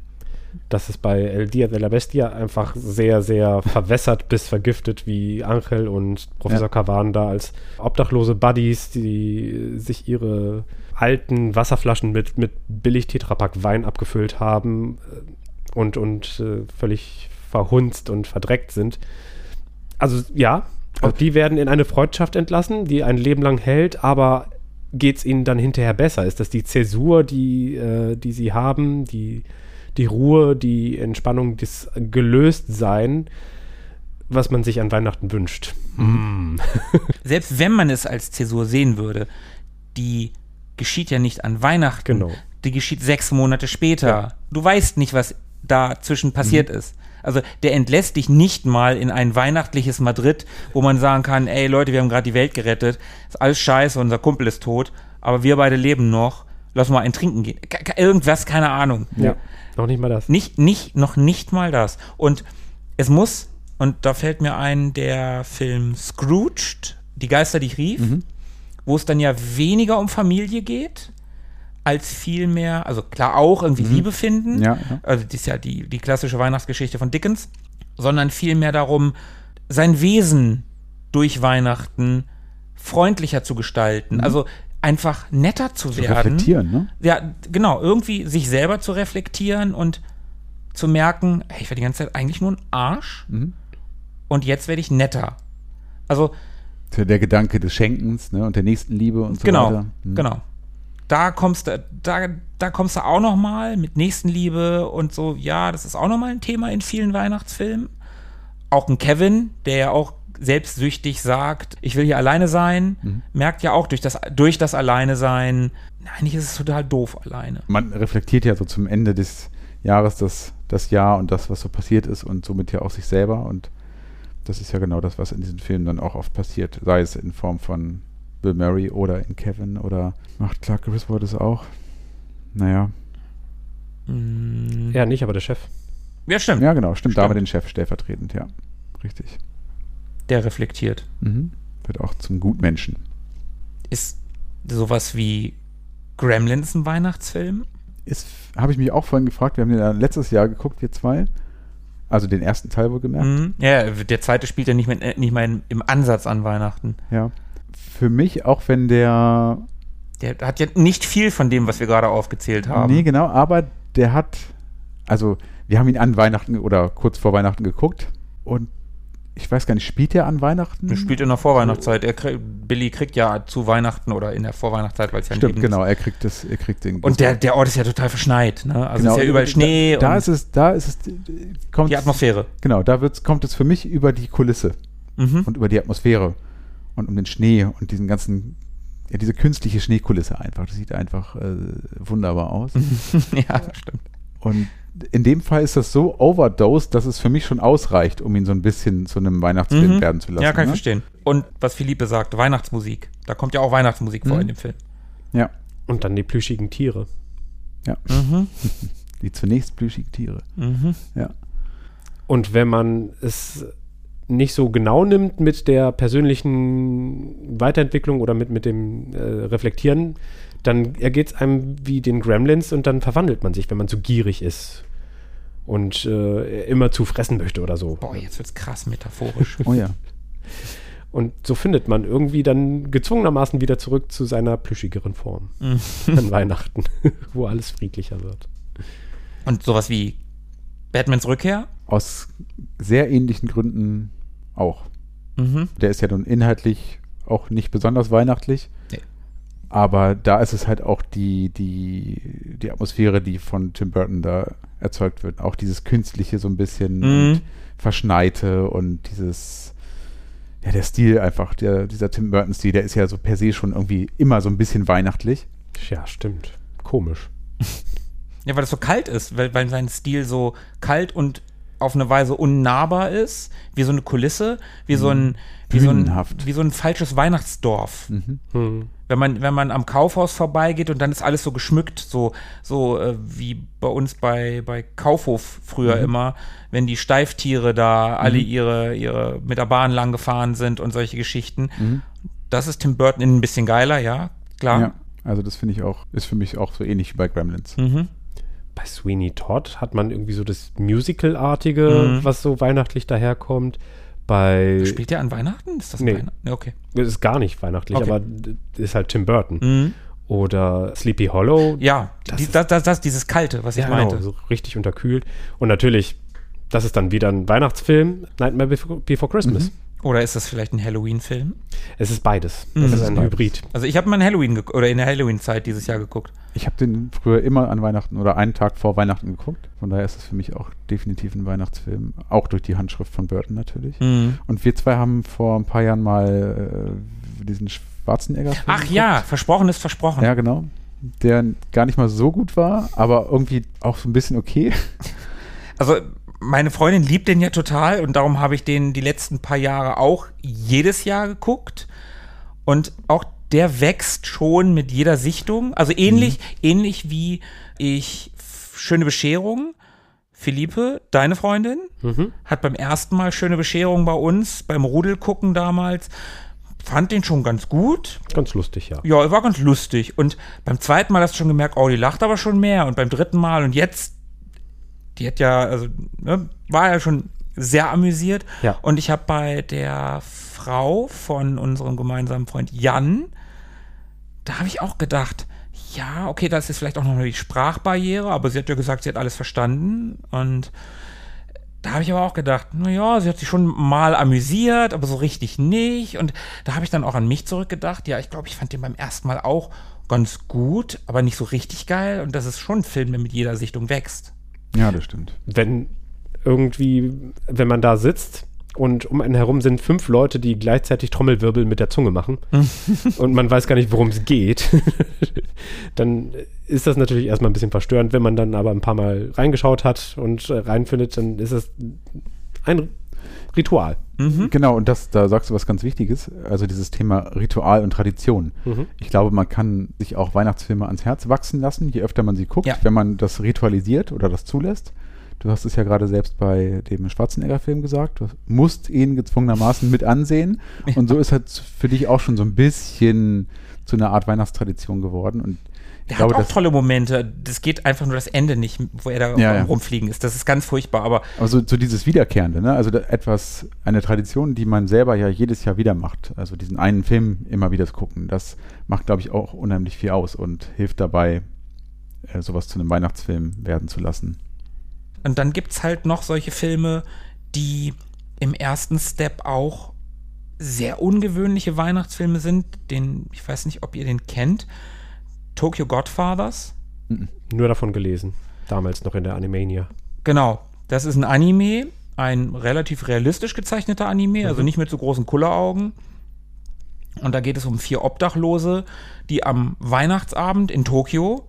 Das ist bei El Dia de la Bestia einfach sehr, sehr verwässert bis vergiftet, wie Angel und Professor Ja. Da als obdachlose Buddies, die sich ihre alten Wasserflaschen mit, mit billig Tetrapack Wein abgefüllt haben äh, und, und äh, völlig verhunzt und verdreckt sind. Also ja, auch die werden in eine Freundschaft entlassen, die ein Leben lang hält, aber geht es ihnen dann hinterher besser? Ist das die Zäsur, die, äh, die sie haben, die, die Ruhe, die Entspannung, das Gelöstsein, was man sich an Weihnachten wünscht? Mm. Selbst wenn man es als Zäsur sehen würde, die geschieht ja nicht an Weihnachten. Genau. die geschieht sechs Monate später. Ja. Du weißt nicht, was dazwischen passiert ist. Also der entlässt dich nicht mal in ein weihnachtliches Madrid, wo man sagen kann, ey Leute, wir haben gerade die Welt gerettet, ist alles scheiße, unser Kumpel ist tot, aber wir beide leben noch, lass mal ein Trinken gehen. Irgendwas, keine Ahnung. Ja. Noch nicht mal das. Nicht, nicht, noch nicht mal das. Und es muss, und da fällt mir ein, der Film Scrooged, Die Geister, die ich rief, wo es dann ja weniger um Familie geht, als vielmehr, also klar auch irgendwie Liebe finden. Ja, ja. Also das ist ja die, die klassische Weihnachtsgeschichte von Dickens, sondern vielmehr darum, sein Wesen durch Weihnachten freundlicher zu gestalten. Also einfach netter zu, Zu werden reflektieren, ne? ja, genau, irgendwie sich selber zu reflektieren und zu merken, hey, ich war die ganze Zeit eigentlich nur ein Arsch und jetzt werde ich netter. Also, So Der Gedanke des Schenkens ne? und der Nächstenliebe und so genau, weiter. Mhm. genau. Da kommst du, da, da kommst du auch noch mal mit Nächstenliebe und so, ja, das ist auch noch mal ein Thema in vielen Weihnachtsfilmen. Auch ein Kevin, der ja auch selbstsüchtig sagt, ich will hier alleine sein, Mhm. merkt ja auch durch das, durch das Alleine sein, eigentlich ist es total doof alleine. Man reflektiert ja so zum Ende des Jahres das, das Jahr und das, was so passiert ist und somit ja auch sich selber. Und das ist ja genau das, was in diesen Filmen dann auch oft passiert. Sei es in Form von Bill Murray oder in Kevin oder macht Clark Griswold es auch. Naja, Mm, Ja, nicht, aber der Chef. ja, stimmt. ja genau, stimmt. Da haben wir Stimmt. den Chef stellvertretend, ja. Richtig. Der reflektiert. Mhm. Wird auch zum Gutmenschen. Ist sowas wie Gremlins ein Weihnachtsfilm? Ist, habe ich mich auch vorhin gefragt, wir haben den ja letztes Jahr geguckt, wir zwei. Also den ersten Teil wohl gemerkt. Mhm. Ja, der zweite spielt ja nicht, mehr, äh, nicht mal im Ansatz an Weihnachten. Ja. Für mich, auch wenn der Der hat ja nicht viel von dem, was wir gerade aufgezählt haben. Nee, genau, aber der hat, also wir haben ihn an Weihnachten oder kurz vor Weihnachten geguckt und ich weiß gar nicht, spielt er an Weihnachten? Der spielt in der Vorweihnachtszeit. Er krieg, Billy kriegt ja zu Weihnachten oder in der Vorweihnachtszeit, weil es ja ein Stimmt, genau, er kriegt das, er kriegt den. Und der, der Ort ist ja total verschneit. Ne? Also genau, ist ja überall Schnee Da, da ist es, da ist es, kommt, die Atmosphäre. Genau, da wird's, kommt es für mich über die Kulisse Mhm. und über die Atmosphäre und um den Schnee und diesen ganzen, ja, diese künstliche Schneekulisse einfach. Das sieht einfach äh, wunderbar aus. ja, stimmt. Und in dem Fall ist das so overdosed, dass es für mich schon ausreicht, um ihn so ein bisschen zu einem Weihnachtsfilm Mhm. werden zu lassen. Ja, kann ich ne? verstehen. Und was Philippe sagt, Weihnachtsmusik. Da kommt ja auch Weihnachtsmusik vor Mhm. in dem Film. Ja, Und dann die plüschigen Tiere. ja. Mhm. Die zunächst plüschigen Tiere. Mhm. Ja. Und wenn man es nicht so genau nimmt mit der persönlichen Weiterentwicklung oder mit, mit dem äh, Reflektieren, dann ergeht es einem wie den Gremlins und dann verwandelt man sich, wenn man zu gierig ist und äh, immer zu fressen möchte oder so. Boah, jetzt wird's krass metaphorisch. Oh ja. Und so findet man irgendwie dann gezwungenermaßen wieder zurück zu seiner plüschigeren Form an Weihnachten, wo alles friedlicher wird. Und sowas wie Batmans Rückkehr? Aus sehr ähnlichen Gründen auch. Mhm. Der ist ja nun inhaltlich auch nicht besonders weihnachtlich. Nee. Aber da ist es halt auch die, die, die Atmosphäre, die von Tim Burton da erzeugt wird. Auch dieses Künstliche so ein bisschen Mhm. und Verschneite und dieses, ja, der Stil einfach, der, dieser Tim Burton-Stil, der ist ja so per se schon irgendwie immer so ein bisschen weihnachtlich. Ja, stimmt. Komisch. Ja, weil das so kalt ist, weil, weil sein Stil so kalt und auf eine Weise unnahbar ist, wie so eine Kulisse, wie so ein, wie so ein, wie so ein falsches Weihnachtsdorf. Mhm. Hm. Wenn man, wenn man am Kaufhaus vorbeigeht und dann ist alles so geschmückt, so, so äh, wie bei uns bei, bei Kaufhof früher immer, wenn die Steiftiere da alle ihre, ihre mit der Bahn lang gefahren sind und solche Geschichten. Das ist Tim Burton ein bisschen geiler, ja, klar. Ja, also das finde ich auch, ist für mich auch so ähnlich wie bei Gremlins. Mhm. Bei Sweeney Todd hat man irgendwie so das Musical-artige, Mhm. was so weihnachtlich daherkommt. Bei Spielt der an Weihnachten? Ist das Nee. Weihnachten? Ja, okay. das ist gar nicht weihnachtlich, Okay. aber ist halt Tim Burton. Mhm. Oder Sleepy Hollow. Ja, Das die, ist- das, das, das, dieses Kalte, was ich Ja, meinte. genau, so richtig unterkühlt. Und natürlich, das ist dann wieder ein Weihnachtsfilm, Nightmare Before, Before Christmas. Oder ist das vielleicht ein Halloween-Film? Es ist beides. Mhm. Es Es ist ein. Hybrid. Also ich habe mal in Halloween oder in der Halloween-Zeit dieses Jahr geguckt. Ich habe den früher immer an Weihnachten oder einen Tag vor Weihnachten geguckt. Von daher ist es für mich auch definitiv ein Weihnachtsfilm. Auch durch die Handschrift von Burton natürlich. Mhm. Und wir zwei haben vor ein paar Jahren mal äh, diesen Schwarzenegger. Ach ja, versprochen ist versprochen. Ja, genau. der gar nicht mal so gut war, aber irgendwie auch so ein bisschen okay. Also meine Freundin liebt den ja total und darum habe ich den die letzten paar Jahre auch jedes Jahr geguckt. Und auch der wächst schon mit jeder Sichtung. Also ähnlich, mhm. ähnlich wie ich Schöne Bescherung. Philippe, deine Freundin, mhm. hat beim ersten Mal Schöne Bescherung bei uns, beim Rudelgucken damals, fand den schon ganz gut. Ganz lustig, ja. Ja, er war ganz lustig. Und beim zweiten Mal hast du schon gemerkt, oh, die lacht aber schon mehr. Und beim dritten Mal und jetzt, die hat ja, also, ne, war ja schon sehr amüsiert. Ja. Und ich habe bei der Frau von unserem gemeinsamen Freund Jan, da habe ich auch gedacht, ja, okay, das ist vielleicht auch noch die Sprachbarriere, aber sie hat ja gesagt, sie hat alles verstanden. Und da habe ich aber auch gedacht, naja, sie hat sich schon mal amüsiert, aber so richtig nicht. Und da habe ich dann auch an mich zurückgedacht. Ja, ich glaube, ich fand den beim ersten Mal auch ganz gut, aber nicht so richtig geil. Und das ist schon ein Film, der mit jeder Sichtung wächst. Ja, das stimmt. Wenn irgendwie, wenn man da sitzt und um einen herum sind fünf Leute, die gleichzeitig Trommelwirbel mit der Zunge machen und man weiß gar nicht, worum es geht, dann ist das natürlich erstmal ein bisschen verstörend. Wenn man dann aber ein paar Mal reingeschaut hat und reinfindet, dann ist es ein Ritual. Mhm. Genau, und das, da sagst du was ganz Wichtiges, also dieses Thema Ritual und Tradition. Mhm. Ich glaube, man kann sich auch Weihnachtsfilme ans Herz wachsen lassen, je öfter man sie guckt, ja. wenn man das ritualisiert oder das zulässt. Du hast es ja gerade selbst bei dem Schwarzenegger-Film gesagt. Du musst ihn gezwungenermaßen mit ansehen. Und so ist halt für dich auch schon so ein bisschen zu einer Art Weihnachtstradition geworden. Und der glaube, hat auch tolle Momente. Das geht einfach nur das Ende nicht, wo er da ja, rumfliegen ist. Das ist ganz furchtbar. Aber also so dieses Wiederkehrende, ne? Also etwas, eine Tradition, die man selber ja jedes Jahr wieder macht. Also diesen einen Film immer wieder gucken. Das macht, glaube ich, auch unheimlich viel aus und hilft dabei, äh, sowas zu einem Weihnachtsfilm werden zu lassen. Und dann gibt es halt noch solche Filme, die im ersten Step auch sehr ungewöhnliche Weihnachtsfilme sind. Den, ich weiß nicht, ob ihr den kennt. Tokyo Godfathers. Nur davon gelesen. Damals noch in der Animania. Genau. Das ist ein Anime, ein relativ realistisch gezeichneter Anime, also mhm. also nicht mit so großen Kulleraugen. Und da geht es um vier Obdachlose, die am Weihnachtsabend in Tokio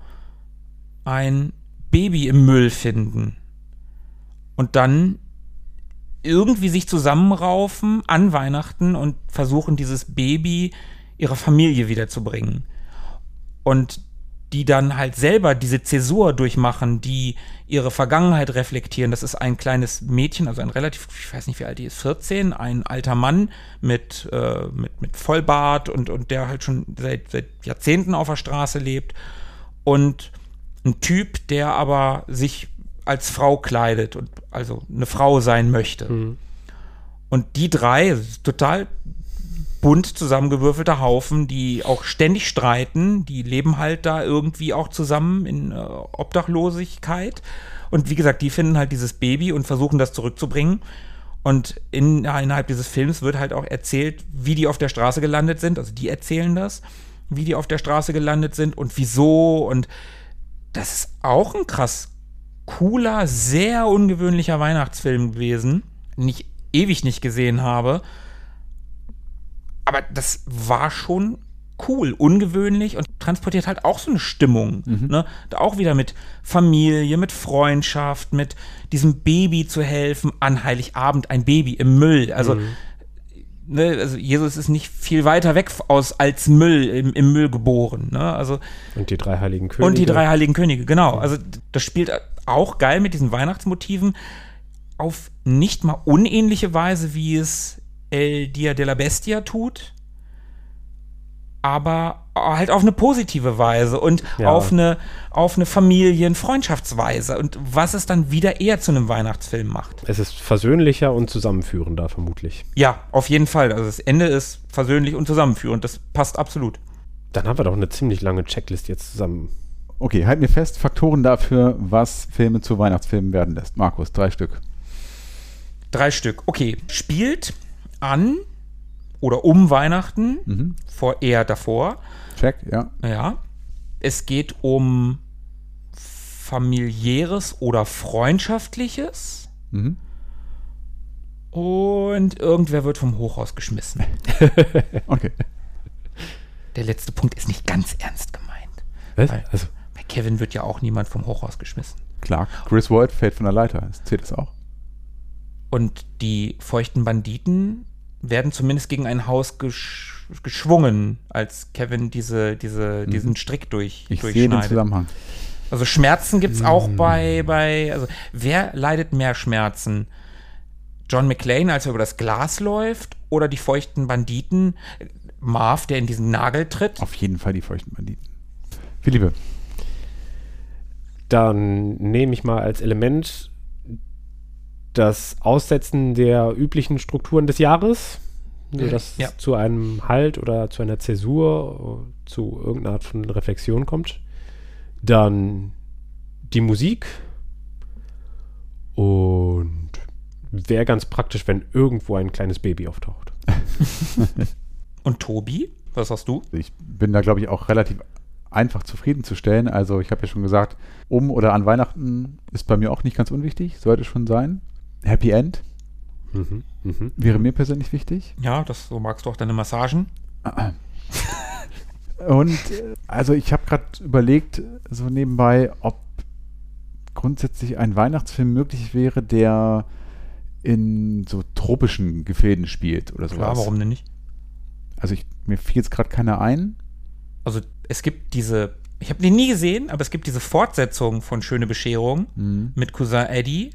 ein Baby im Müll finden und dann irgendwie sich zusammenraufen an Weihnachten und versuchen, dieses Baby ihrer Familie wiederzubringen. Und die dann halt selber diese Zäsur durchmachen, die ihre Vergangenheit reflektieren. Das ist ein kleines Mädchen, also ein relativ, ich weiß nicht, wie alt die ist, 14, ein alter Mann mit, äh, mit, mit Vollbart und, und der halt schon seit, seit Jahrzehnten auf der Straße lebt. Und ein Typ, der aber sich als Frau kleidet und also eine Frau sein möchte. Mhm. Und die drei, total bunt zusammengewürfelter Haufen, die auch ständig streiten, die leben halt da irgendwie auch zusammen in äh, Obdachlosigkeit. Und wie gesagt, die finden halt dieses Baby und versuchen das zurückzubringen. Und in, innerhalb dieses Films wird halt auch erzählt, wie die auf der Straße gelandet sind. Also die erzählen das, wie die auf der Straße gelandet sind und wieso. Und das ist auch ein krass cooler, sehr ungewöhnlicher Weihnachtsfilm gewesen, den ich ewig nicht gesehen habe. Aber das war schon cool, ungewöhnlich und transportiert halt auch so eine Stimmung. Mhm. Ne? Da auch wieder mit Familie, mit Freundschaft, mit diesem Baby zu helfen, an Heiligabend ein Baby im Müll. Also mhm ne, also Jesus ist nicht viel weiter weg aus als Müll im, im Müll geboren. Ne? Also, und die drei heiligen Könige. Und die drei heiligen Könige, genau. Also das spielt auch geil mit diesen Weihnachtsmotiven auf nicht mal unähnliche Weise, wie es El Dia de la Bestia tut aber halt auf eine positive Weise und ja. auf eine, auf eine Familien-Freundschaftsweise und was es dann wieder eher zu einem Weihnachtsfilm macht. Es ist versöhnlicher und zusammenführender, vermutlich. Ja, auf jeden Fall. Also das Ende ist versöhnlich und zusammenführend. Das passt absolut. Dann haben wir doch eine ziemlich lange Checklist jetzt zusammen. Okay, halt mir fest, Faktoren dafür, was Filme zu Weihnachtsfilmen werden lässt. Markus, drei Stück. Drei Stück. Okay. Spielt an oder um Weihnachten, mhm. vor eher davor. Check, ja. Ja. Es geht um familiäres oder freundschaftliches. Mhm. Und irgendwer wird vom Hochhaus geschmissen. okay. Der letzte Punkt ist nicht ganz ernst gemeint. Was? Weil, Also, bei Kevin wird ja auch niemand vom Hochhaus geschmissen. Klar, Chris Ward fällt von der Leiter. Das zählt das auch. Und die feuchten Banditen werden zumindest gegen ein Haus gesch geschwungen, als Kevin diese, diese, diesen Strick durch, Mhm. Ich sehe den durchschneidet. Zusammenhang. Also Schmerzen gibt es auch bei, bei, also wer leidet mehr Schmerzen? John McClane, als er über das Glas läuft, oder die feuchten Banditen? Marv, der in diesen Nagel tritt? Auf jeden Fall die feuchten Banditen. Philippe, dann nehme ich mal als Element das Aussetzen der üblichen Strukturen des Jahres, sodass Ja. es zu einem Halt oder zu einer Zäsur, zu irgendeiner Art von Reflexion kommt. Dann die Musik und wäre ganz praktisch, wenn irgendwo ein kleines Baby auftaucht. Und Tobi? Was hast du? ich bin da, glaube ich, auch relativ einfach zufriedenzustellen. Also ich habe ja schon gesagt, um oder an Weihnachten ist bei mir auch nicht ganz unwichtig, sollte schon sein. Happy End Mhm. Mhm. wäre mir persönlich wichtig. Ja, das, so magst du auch deine Massagen. Und äh, also ich habe gerade überlegt, so nebenbei, ob grundsätzlich ein Weihnachtsfilm möglich wäre, der in so tropischen Gefilden spielt oder sowas. Klar, warum denn nicht? Also ich, mir fiel jetzt gerade keiner ein. Also es gibt diese, ich habe die nie gesehen, aber es gibt diese Fortsetzung von Schöne Bescherung Mhm. mit Cousin Eddie,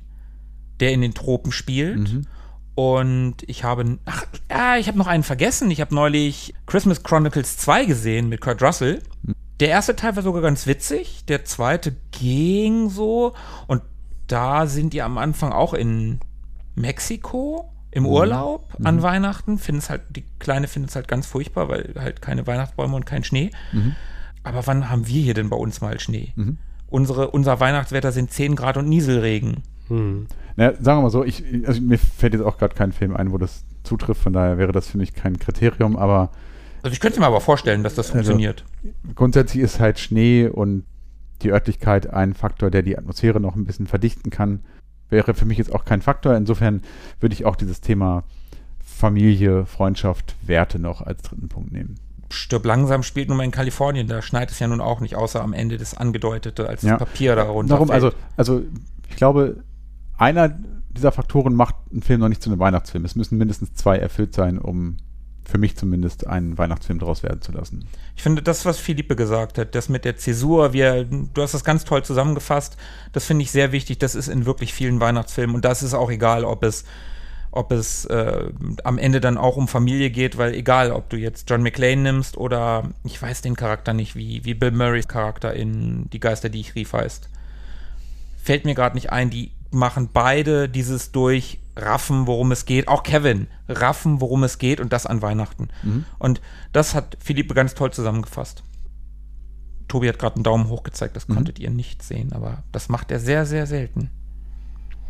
der in den Tropen spielt. Mhm. Und ich habe, ach, ja, ich habe noch einen vergessen. Ich habe neulich Christmas Chronicles 2 gesehen mit Kurt Russell. Der erste Teil war sogar ganz witzig, der zweite ging so. Und da sind die am Anfang auch in Mexiko im Urlaub an Weihnachten. Finden es halt, die Kleine findet es halt ganz furchtbar, weil halt keine Weihnachtsbäume und kein Schnee. Aber wann haben wir hier denn bei uns mal Schnee? Unsere, unser Weihnachtswetter sind 10 Grad und Nieselregen. Naja, sagen wir mal so, ich, also mir fällt jetzt auch gerade kein Film ein, wo das zutrifft, von daher wäre das für mich kein Kriterium, aber Also ich könnte mir aber vorstellen, dass das Also- funktioniert. grundsätzlich ist halt Schnee und die Örtlichkeit ein Faktor, der die Atmosphäre noch ein bisschen verdichten kann. Wäre für mich jetzt auch kein Faktor. Insofern würde ich auch dieses Thema Familie, Freundschaft, Werte noch als dritten Punkt nehmen. Stirb langsam spielt nun mal in Kalifornien, da schneit es ja nun auch nicht, außer am Ende das Angedeutete, als Ja. das Papier da runterfällt. Darum, also, also ich glaube, einer dieser Faktoren macht einen Film noch nicht zu einem Weihnachtsfilm. Es müssen mindestens zwei erfüllt sein, um für mich zumindest einen Weihnachtsfilm daraus werden zu lassen. Ich finde das, was Philippe gesagt hat, das mit der Zäsur, wie er, du hast das ganz toll zusammengefasst, das finde ich sehr wichtig, das ist in wirklich vielen Weihnachtsfilmen und das ist auch egal, ob es ob es äh, am Ende dann auch um Familie geht, weil egal, ob du jetzt John McClane nimmst oder ich weiß den Charakter nicht, wie, wie Bill Murrays Charakter in Die Geister, die ich rief heißt. Fällt mir gerade nicht ein, die machen beide dieses durch Raffen, worum es geht. Auch Kevin, Raffen, worum es geht und das an Weihnachten. Und das hat Philippe ganz toll zusammengefasst. Tobi hat gerade einen Daumen hoch gezeigt, das konntet ihr nicht sehen, aber das macht er sehr, sehr selten.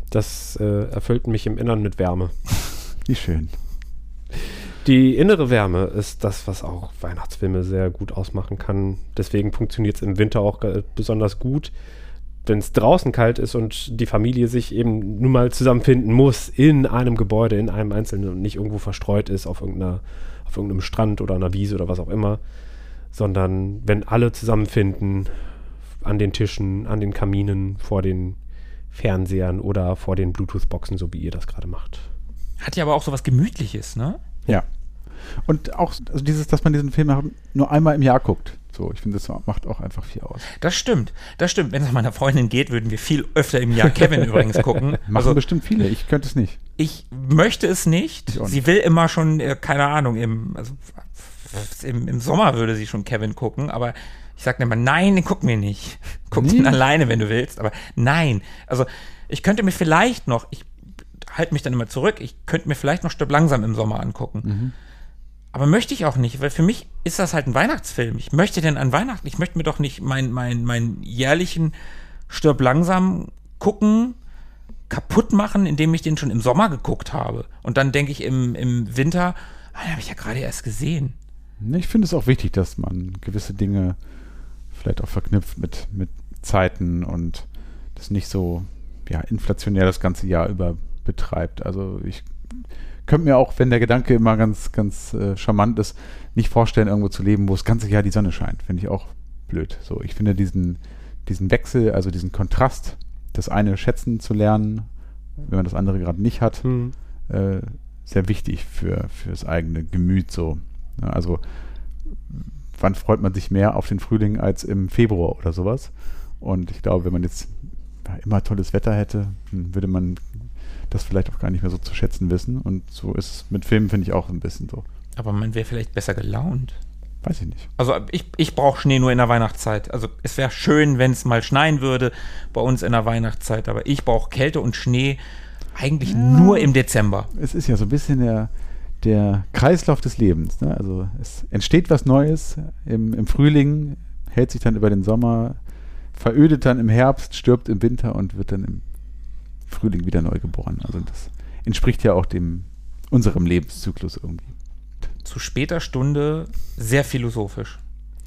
Das äh, erfüllt mich im Innern mit Wärme. Wie schön. Die innere Wärme ist das, was auch Weihnachtsfilme sehr gut ausmachen kann. Deswegen funktioniert es im Winter auch besonders gut. Wenn es draußen kalt ist und die Familie sich eben nun mal zusammenfinden muss in einem Gebäude, in einem einzelnen und nicht irgendwo verstreut ist auf, irgendeiner, auf irgendeinem Strand oder einer Wiese oder was auch immer, sondern wenn alle zusammenfinden an den Tischen, an den Kaminen, vor den Fernsehern oder vor den Bluetooth-Boxen, so wie ihr das gerade macht. Hat ja aber auch so was Gemütliches, ne? Ja. Und auch also dieses, dass man diesen Film nur einmal im Jahr guckt. So, ich finde, das macht auch einfach viel aus. Das stimmt, das stimmt. Wenn es meiner Freundin geht, würden wir viel öfter im Jahr Kevin übrigens gucken. Machen Also bestimmt viele. Ich könnte es nicht. ich möchte es nicht. Nicht. Sie will immer schon, äh, keine Ahnung, im, also, im, im Sommer würde sie schon Kevin gucken, aber ich sage immer, nein, guck mir nicht. Guck Nee. ihn alleine, wenn du willst, aber nein. Also ich könnte mir vielleicht noch, ich halte mich dann immer zurück, ich könnte mir vielleicht noch Stirb langsam im Sommer angucken. Aber möchte ich auch nicht, weil für mich ist das halt ein Weihnachtsfilm. Ich möchte denn an Weihnachten, ich möchte mir doch nicht meinen mein, mein jährlichen Stirb langsam gucken, kaputt machen, indem ich den schon im Sommer geguckt habe. Und dann denke ich im, im Winter, ah, den habe ich ja gerade erst gesehen. Ich finde es auch wichtig, dass man gewisse Dinge vielleicht auch verknüpft mit, mit Zeiten und das nicht so ja, inflationär das ganze Jahr über betreibt. Also ich könnte mir auch, wenn der Gedanke immer ganz, ganz äh, charmant ist, nicht vorstellen, irgendwo zu leben, wo das ganze Jahr die Sonne scheint. Finde ich auch blöd. So, ich finde diesen, diesen Wechsel, also diesen Kontrast, das eine schätzen zu lernen, wenn man das andere gerade nicht hat, Hm. äh, sehr wichtig für fürs eigene Gemüt so. Ja, also wann freut man sich mehr auf den Frühling als im Februar oder sowas? Und ich glaube, wenn man jetzt immer tolles Wetter hätte, würde man das vielleicht auch gar nicht mehr so zu schätzen wissen. Und so ist es mit Filmen, finde ich, auch ein bisschen so. Aber man wäre vielleicht besser gelaunt. Weiß ich nicht. Also ich, ich brauche Schnee nur in der Weihnachtszeit. Also es wäre schön, wenn es mal schneien würde bei uns in der Weihnachtszeit, aber ich brauche Kälte und Schnee eigentlich nur im Dezember. Es ist ja so ein bisschen der, der Kreislauf des Lebens. Ne? Also es entsteht was Neues im, im Frühling, hält sich dann über den Sommer, verödet dann im Herbst, stirbt im Winter und wird dann im Frühling wieder neu geboren. Also das entspricht ja auch dem unserem Lebenszyklus irgendwie. Zu später Stunde sehr philosophisch.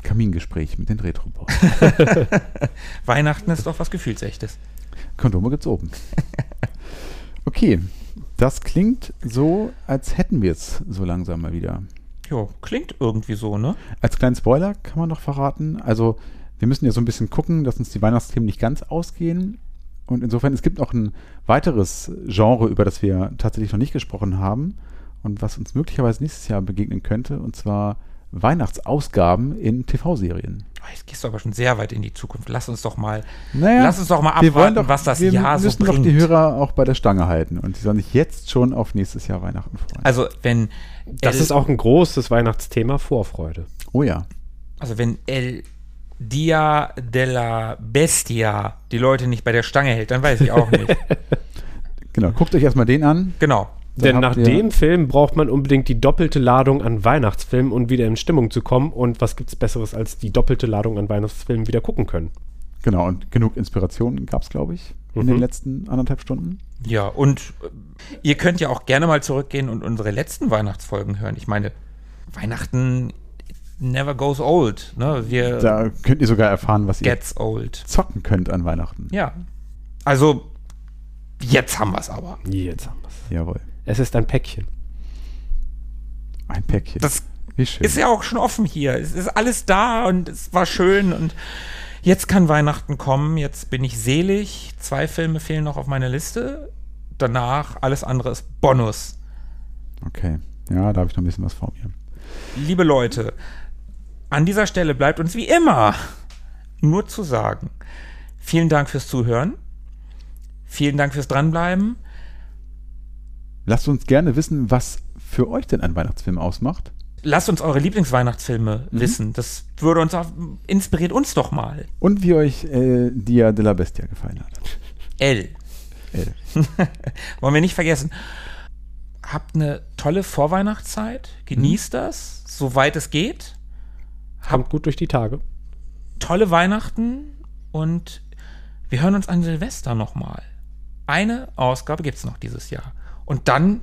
Kamingespräch mit den retro -Boys. Weihnachten ist doch was Gefühlsechtes. Kondome gibt's oben. Okay, das klingt so, als hätten wir es so langsam mal wieder. Jo, klingt irgendwie so, ne? Als kleinen Spoiler kann man noch verraten, also wir müssen ja so ein bisschen gucken, dass uns die Weihnachtsthemen nicht ganz ausgehen. Und insofern, es gibt noch ein weiteres Genre, über das wir tatsächlich noch nicht gesprochen haben und was uns möglicherweise nächstes Jahr begegnen könnte, und zwar Weihnachtsausgaben in TV-Serien. Oh, Jetzt gehst du aber schon sehr weit in die Zukunft. Lass uns doch mal, Naja, lass uns doch mal wir abwarten, doch, was das wir Jahr so müssen doch bringt. die Hörer auch bei der Stange halten und sie sollen sich jetzt schon auf nächstes Jahr Weihnachten freuen. also wenn Das ist auch ein großes Weihnachtsthema, Vorfreude. oh ja. also wenn El Dia della Bestia die Leute nicht bei der Stange hält, dann weiß ich auch nicht. Genau, guckt euch erstmal den an. genau. Dann Denn nach dem Film braucht man unbedingt die doppelte Ladung an Weihnachtsfilmen, um wieder in Stimmung zu kommen. Und was gibt's Besseres, als die doppelte Ladung an Weihnachtsfilmen wieder gucken können? Genau, und genug Inspiration gab es, glaube ich, in Mhm. den letzten anderthalb Stunden. Ja, und äh, ihr könnt ja auch gerne mal zurückgehen und unsere letzten Weihnachtsfolgen hören. Ich meine, Weihnachten never goes old. Ne? Wir Da könnt ihr sogar erfahren, was ihr old. zocken könnt an Weihnachten. Ja. Also, jetzt haben wir es aber. Jetzt haben wir's. Jawohl. Es ist ein Päckchen. Ein Päckchen. Das Wie schön. ist ja auch schon offen hier. Es ist alles da und es war schön und jetzt kann Weihnachten kommen. Jetzt bin ich selig. Zwei Filme fehlen noch auf meiner Liste. Danach alles andere ist Bonus. okay. Ja, da habe ich noch ein bisschen was vor mir. Liebe Leute, an dieser Stelle bleibt uns wie immer nur zu sagen, vielen Dank fürs Zuhören. Vielen Dank fürs Dranbleiben. Lasst uns gerne wissen, was für euch denn ein Weihnachtsfilm ausmacht. Lasst uns eure Lieblingsweihnachtsfilme Mhm. wissen. Das würde uns auch, inspiriert uns doch mal. Und wie euch äh, Dia de la Bestia gefallen hat. L. L. Wollen wir nicht vergessen. Habt eine tolle Vorweihnachtszeit. Genießt das, soweit es geht. Kommt gut durch die Tage. Tolle Weihnachten und wir hören uns an Silvester nochmal. Eine Ausgabe gibt es noch dieses Jahr. Und dann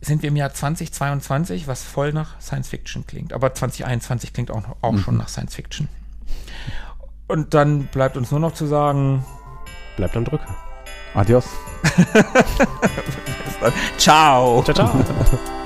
sind wir im Jahr 2022, was voll nach Science Fiction klingt. Aber 2021 klingt auch, auch schon nach Science Fiction. Und dann bleibt uns nur noch zu sagen, Bleibt am Drücker. Adios. ciao. Ciao, ciao.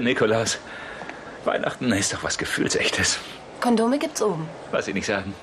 Alter Nikolaus. Weihnachten ist doch was Gefühlsechtes. Kondome gibt's oben. Was Sie nicht sagen.